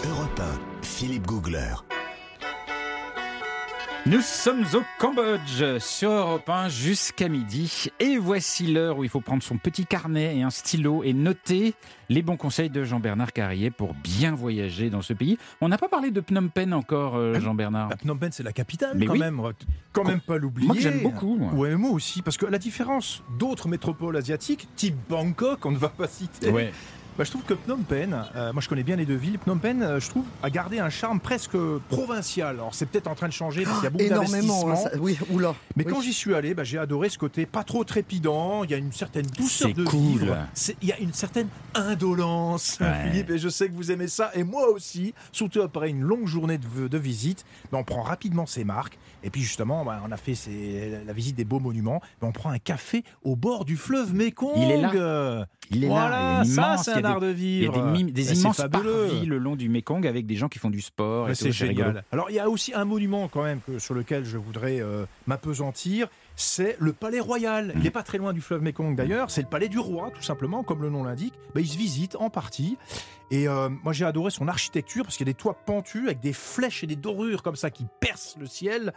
Europe 1. Philippe Googler. Nous sommes au Cambodge sur Europe 1 jusqu'à midi et voici l'heure où il faut prendre son petit carnet et un stylo et noter les bons conseils de Jean-Bernard Carrier pour bien voyager dans ce pays. On n'a pas parlé de Phnom Penh encore, euh, Jean-Bernard. Bah, Phnom Penh, c'est la capitale, Mais quand oui. même. Quand même pas l'oublier. Moi j'aime beaucoup. moi. Ouais, moi aussi, parce que à la différence d'autres métropoles asiatiques, type Bangkok, on ne va pas citer, Ouais. Bah, je trouve que Phnom Penh, euh, moi je connais bien les deux villes, Phnom Penh, euh, je trouve, a gardé un charme presque provincial. Alors c'est peut-être en train de changer parce qu'il y a beaucoup Énormément. hein, d'investissements. ça- oui, oula. Mais Oui. quand j'y suis allé, bah, j'ai adoré ce côté pas trop trépidant. Il y a une certaine douceur C'est de cool. vivre. C'est- Il y a une certaine indolence, Ouais. Philippe, et je sais que vous aimez ça, et moi aussi. Surtout après une longue journée de, de visite, bah, on prend rapidement ses marques. Et puis justement, bah, on a fait ces- la visite des beaux monuments. Bah, on prend un café au bord du fleuve Mekong. Il est là. Il est voilà, là. il est ça c'est un art de Il y a vivre. des, mim- des immenses parvis le long du Mekong avec des gens qui font du sport. C'est génial. Alors il y a aussi un monument quand même que- sur lequel je voudrais euh, m'apesantir, c'est le Palais Royal. Il n'est pas très loin du fleuve Mekong d'ailleurs. C'est le Palais du Roi tout simplement, comme le nom l'indique. Ben, il se visite en partie. Et euh, moi j'ai adoré son architecture parce qu'il y a des toits pentus avec des flèches et des dorures comme ça qui percent le ciel.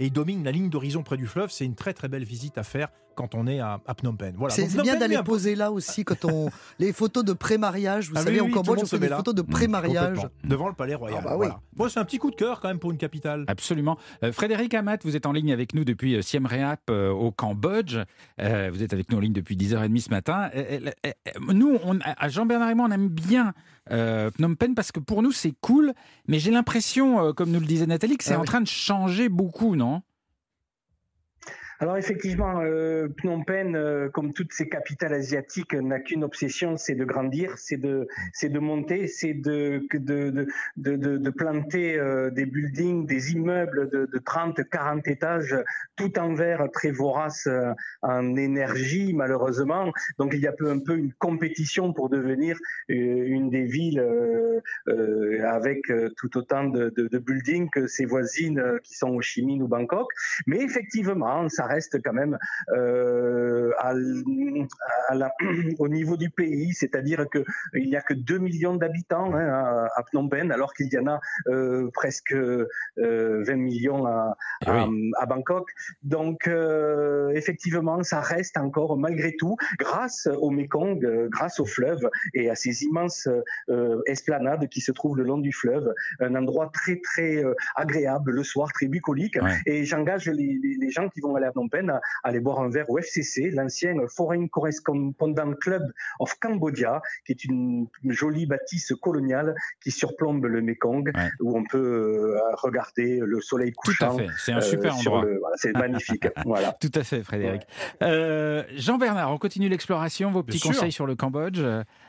Et il domine la ligne d'horizon près du fleuve. C'est une très très belle visite à faire quand on est à, à Phnom Penh. Voilà. C'est bien d'aller un poser là aussi quand on les photos de pré-mariage. Vous Ah savez, oui, en oui, le Cambodge, on se fait met des là. photos de Mmh, pré-mariage. Complètement. devant le Palais Royal. Ah bah oui. voilà. Moi, c'est un petit coup de cœur quand même pour une capitale. Absolument. Euh, Frédéric Amat, vous êtes en ligne avec nous depuis euh, Siem Reap euh, au Cambodge. Euh, vous êtes avec nous en ligne depuis 10h30 ce matin. Euh, euh, euh, euh, nous, on, à Jean-Bernard et moi, on aime bien euh, Phnom Penh parce que pour nous, c'est cool. Mais j'ai l'impression, euh, comme nous le disait Nathalie, que c'est Ah en oui. train de changer beaucoup, non? Alors effectivement, euh, Phnom Penh, euh, comme toutes ces capitales asiatiques, n'a qu'une obsession, c'est de grandir, c'est de, c'est de monter, c'est de, de, de, de, planter euh, des buildings, des immeubles de, de 30, 40 étages, tout en verre, très vorace en énergie, malheureusement. Donc il y a un peu une compétition pour devenir une des villes avec tout autant de, buildings que ses voisines qui sont Ho Chi Minh ou Bangkok. Mais effectivement, ça reste quand même euh, à, l- à la- au niveau du pays, c'est-à-dire que il n'y a que 2 millions d'habitants hein, à, à Phnom Penh, alors qu'il y en a euh, presque euh, 20 millions à, Eh à, à Bangkok. Donc, euh, effectivement, ça reste encore, malgré tout, grâce au Mekong, grâce au fleuve et à ces immenses esplanades qui se trouvent le long du fleuve, un endroit très, très agréable le soir, très bucolique. Ouais. Et j'engage les, les- les gens qui vont aller à Phnom Penh à, aller boire un verre au FCC, l'ancien Foreign Correspondent Club of Cambodia, qui est une jolie bâtisse coloniale qui surplombe le Mekong, Ouais. où on peut euh, regarder le soleil Tout à couchant. fait. C'est un euh, super endroit. le- voilà, c'est magnifique. voilà. Tout à fait, Frédéric. Euh, Jean-Bernard, on continue l'exploration, vos petits Bien sûr. conseils sur le Cambodge.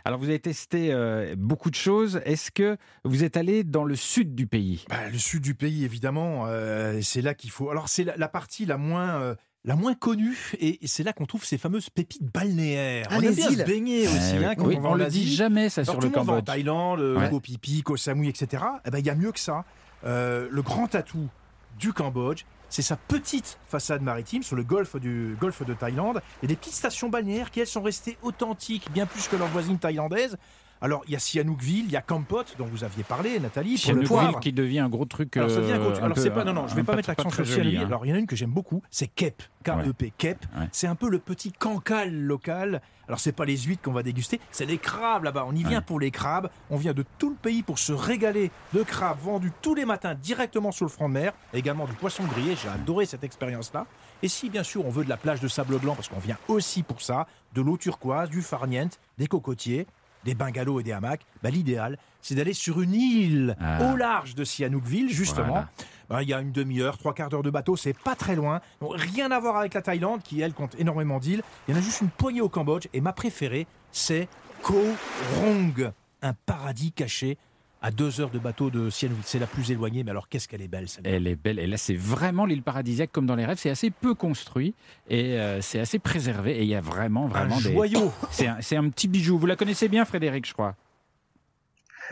Alors, vous avez testé euh, beaucoup de choses. Est-ce que vous êtes allé dans le sud du pays? Bah, le sud du pays, évidemment, euh, c'est là qu'il faut. Alors, c'est la, la partie la moins. euh, la moins connue, et c'est là qu'on trouve ces fameuses pépites balnéaires. Ah, on aime les bien se îles. baigner aussi, Euh, hein, quand oui, on on le dit jamais, ça, Alors, sur tout le le monde va en Cambodge. Thaïlande, Ouais. Koh Phi Phi, Koh Samui, etc. Eh ben, il y a mieux que ça. Euh, le grand atout du Cambodge, c'est sa petite façade maritime sur le golfe, du, golfe de Thaïlande. A des petites stations balnéaires qui, elles, sont restées authentiques, bien plus que leurs voisines thaïlandaises. Alors, il y a Sihanoukville, il y a Kampot, dont vous aviez parlé, Nathalie, pour le poivre. qui devient un gros truc. Alors, ça devient un gros euh, truc. un Alors, c'est pas, non, non, je vais pas mettre l'accent sur Sihanoukville. hein. Alors, il y en a une que j'aime beaucoup, c'est Kep, K-E-P, Kep. Ouais. C'est un peu le petit cancale local. Alors, c'est pas les huîtres qu'on va déguster, c'est les crabes là-bas. On y vient Ouais. pour les crabes. On vient de tout le pays pour se régaler de crabes vendus tous les matins directement sur le front de mer. Et également du poisson grillé. J'ai adoré cette expérience-là. Et si, bien sûr, on veut de la plage de sable blanc, parce qu'on vient aussi pour ça, de l'eau turquoise, du farniente, des cocotiers, des bungalows et des hamacs, bah, l'idéal, c'est d'aller sur une île Ah. au large de Sihanoukville, justement. Voilà. Bah, Il y a une demi-heure, trois quarts d'heure de bateau, c'est pas très loin. Donc, rien à voir avec la Thaïlande, qui elle compte énormément d'îles. Il y en a juste une poignée au Cambodge, et ma préférée, c'est Koh Rong, un paradis caché à deux heures de bateau de Sihanoukville. C'est la plus éloignée, mais alors qu'est-ce qu'elle est belle celle-là? Elle est belle. Et là, c'est vraiment l'île paradisiaque comme dans les rêves. C'est assez peu construit et euh, c'est assez préservé. Et il y a vraiment, Un vraiment des. joyau. C'est un, c'est un petit bijou. Vous la connaissez bien, Frédéric, je crois?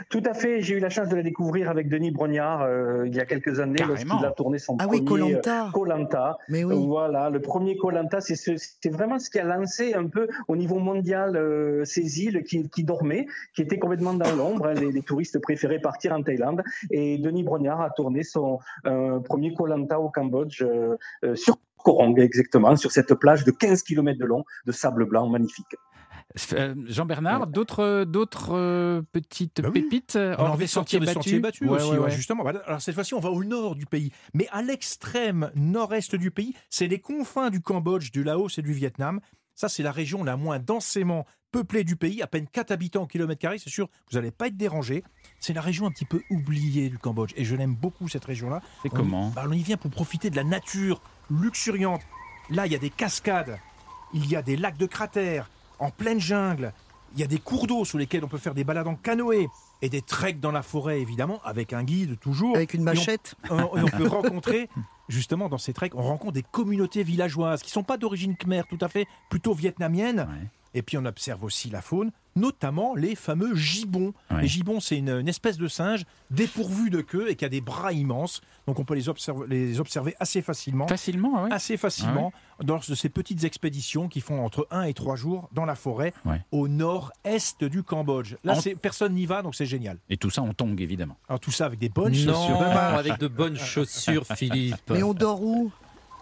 Tout à fait. J'ai eu la chance de la découvrir avec Denis Brognard euh, il y a quelques années lorsqu'il a tourné son Ah oui, premier Koh-Lanta. Colanta. Mais oui. Voilà, le premier Colanta, c'est ce- vraiment ce qui a lancé un peu au niveau mondial euh, ces îles qui, qui dormaient, qui étaient complètement dans l'ombre. hein. Les, les touristes préféraient partir en Thaïlande. Et Denis Brognard a tourné son euh, premier Colanta au Cambodge euh, euh, sur Korong, exactement, sur cette plage de 15 km de long de sable blanc magnifique. Euh, Jean-Bernard, d'autres, d'autres euh, petites Bah oui. pépites On a hors envie des de sortir des sentiers battus Ouais, aussi, ouais, justement. Alors cette fois-ci, on va au nord du pays, mais à l'extrême nord-est du pays, c'est les confins du Cambodge, du Laos et du Vietnam. Ça, c'est la région la moins densément peuplée du pays, à peine 4 habitants au kilomètre carré, c'est sûr, vous n'allez pas être dérangé. C'est la région un petit peu oubliée du Cambodge, et je l'aime beaucoup cette région-là. C'est comment? bah, On y vient pour profiter de la nature luxuriante. Là, il y a des cascades, il y a des lacs de cratères, en pleine jungle. Il y a des cours d'eau sur lesquels on peut faire des balades en canoë et des treks dans la forêt, évidemment, avec un guide toujours. Avec une Et on- machette. on, et on peut rencontrer, justement, dans ces treks, on rencontre des communautés villageoises qui sont pas d'origine khmer, tout à fait, plutôt vietnamiennes. Ouais. Et puis on observe aussi la faune, notamment les fameux gibbons. Ouais. Les gibbons, c'est une, une espèce de singe dépourvu de queue et qui a des bras immenses. Donc on peut les, observer- les observer assez facilement. Facilement, ah ouais. Assez facilement lors de ces petites expéditions qui font entre 1 et 3 jours dans la forêt Ouais. au nord-est du Cambodge. Là, En- personne n'y va, donc c'est génial. Et tout ça en tongue, évidemment. Alors tout ça avec des bonnes non, chaussures avec de bonnes chaussures, Philippe. Mais on dort où?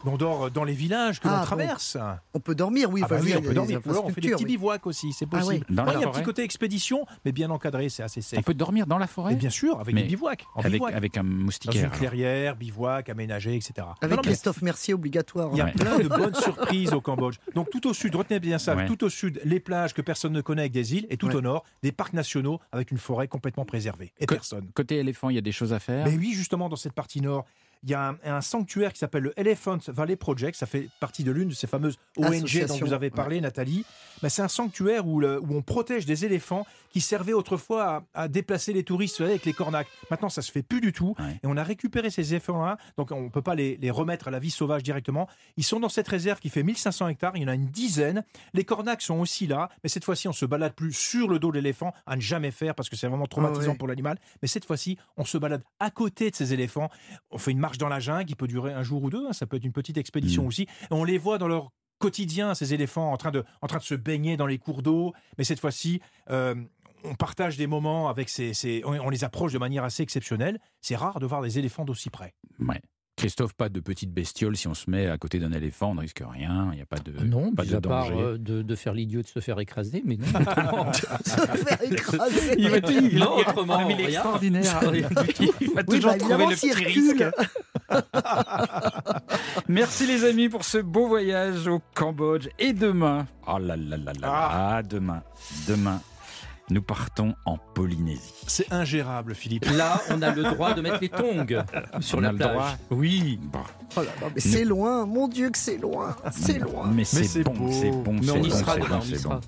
On dort dans les villages que Ah, l'on bon. traverse. On peut dormir, oui. Ah bah oui, on peut dormir. Ou alors on fait des petits oui. bivouacs aussi, c'est Ah possible. oui. Dans Ouais, la il y a un petit côté expédition, mais bien encadré, c'est assez On safe. peut dormir dans la forêt Et bien sûr, avec Mais des bivouacs. En avec, bivouac. avec un Dans une moustiquaire. clairière, bivouac, aménagé, etc. Avec non, Christophe Mercier obligatoire. Il y a Ouais. plein de bonnes surprises au Cambodge. Donc tout au sud, retenez bien ça, Ouais. tout au sud, les plages que personne ne connaît avec des îles, et tout Ouais. au nord, des parcs nationaux avec une forêt complètement préservée. Et personne. Côté éléphant, il y a des choses à faire. Mais oui, justement, dans cette partie nord, il y a un, un sanctuaire qui s'appelle le Elephant Valley Project. Ça fait partie de l'une de ces fameuses ONG dont vous avez parlé, Nathalie. Mais c'est un sanctuaire où, le- où on protège des éléphants qui servaient autrefois à, à déplacer les touristes avec les cornacs. Maintenant, ça se fait plus du tout. Ouais. Et on a récupéré ces éléphants-là. Donc, on ne peut pas les, les remettre à la vie sauvage directement. Ils sont dans cette réserve qui fait 1500 hectares. Il y en a une dizaine. Les cornacs sont aussi là. Mais cette fois-ci, on se balade plus sur le dos de l'éléphant, à ne jamais faire parce que c'est vraiment traumatisant Ah ouais. pour l'animal. Mais cette fois-ci, on se balade à côté de ces éléphants. On fait une marche dans la jungle qui peut durer un jour ou deux. hein. Ça peut être une petite expédition Mm. aussi. Et on les voit dans leur quotidien, ces éléphants, en train de, en train de se baigner dans les cours d'eau. Mais cette fois-ci, euh, on partage des moments avec ces, ces- on, on les approche de manière assez exceptionnelle. C'est rare de voir des éléphants d'aussi près. Ouais. Christophe, pas de petites bestioles. Si on se met à côté d'un éléphant, on ne risque rien. Il n'y a pas de, Non, pas de à part danger. euh, de, de faire l'idiot de se faire écraser, mais non, autrement. Se faire écraser. Il va il- Non, autrement, il est rien. extraordinaire. il va Oui, toujours bah, trouver le petit risque. Merci les amis pour ce beau voyage au Cambodge. Et demain, oh là là là là, Ah. ah, demain, demain, nous partons en Polynésie. C'est ingérable, Philippe. Là, on a le droit de mettre les tongs sur On la a le plage. droit Oui. Bon, Oh là là, mais c'est loin, mon Dieu que c'est loin, c'est loin. mais c'est c'est bon, beau. c'est bon, Mais c'est on y bon, sera c'est demain, bon, on y c'est sera. bon.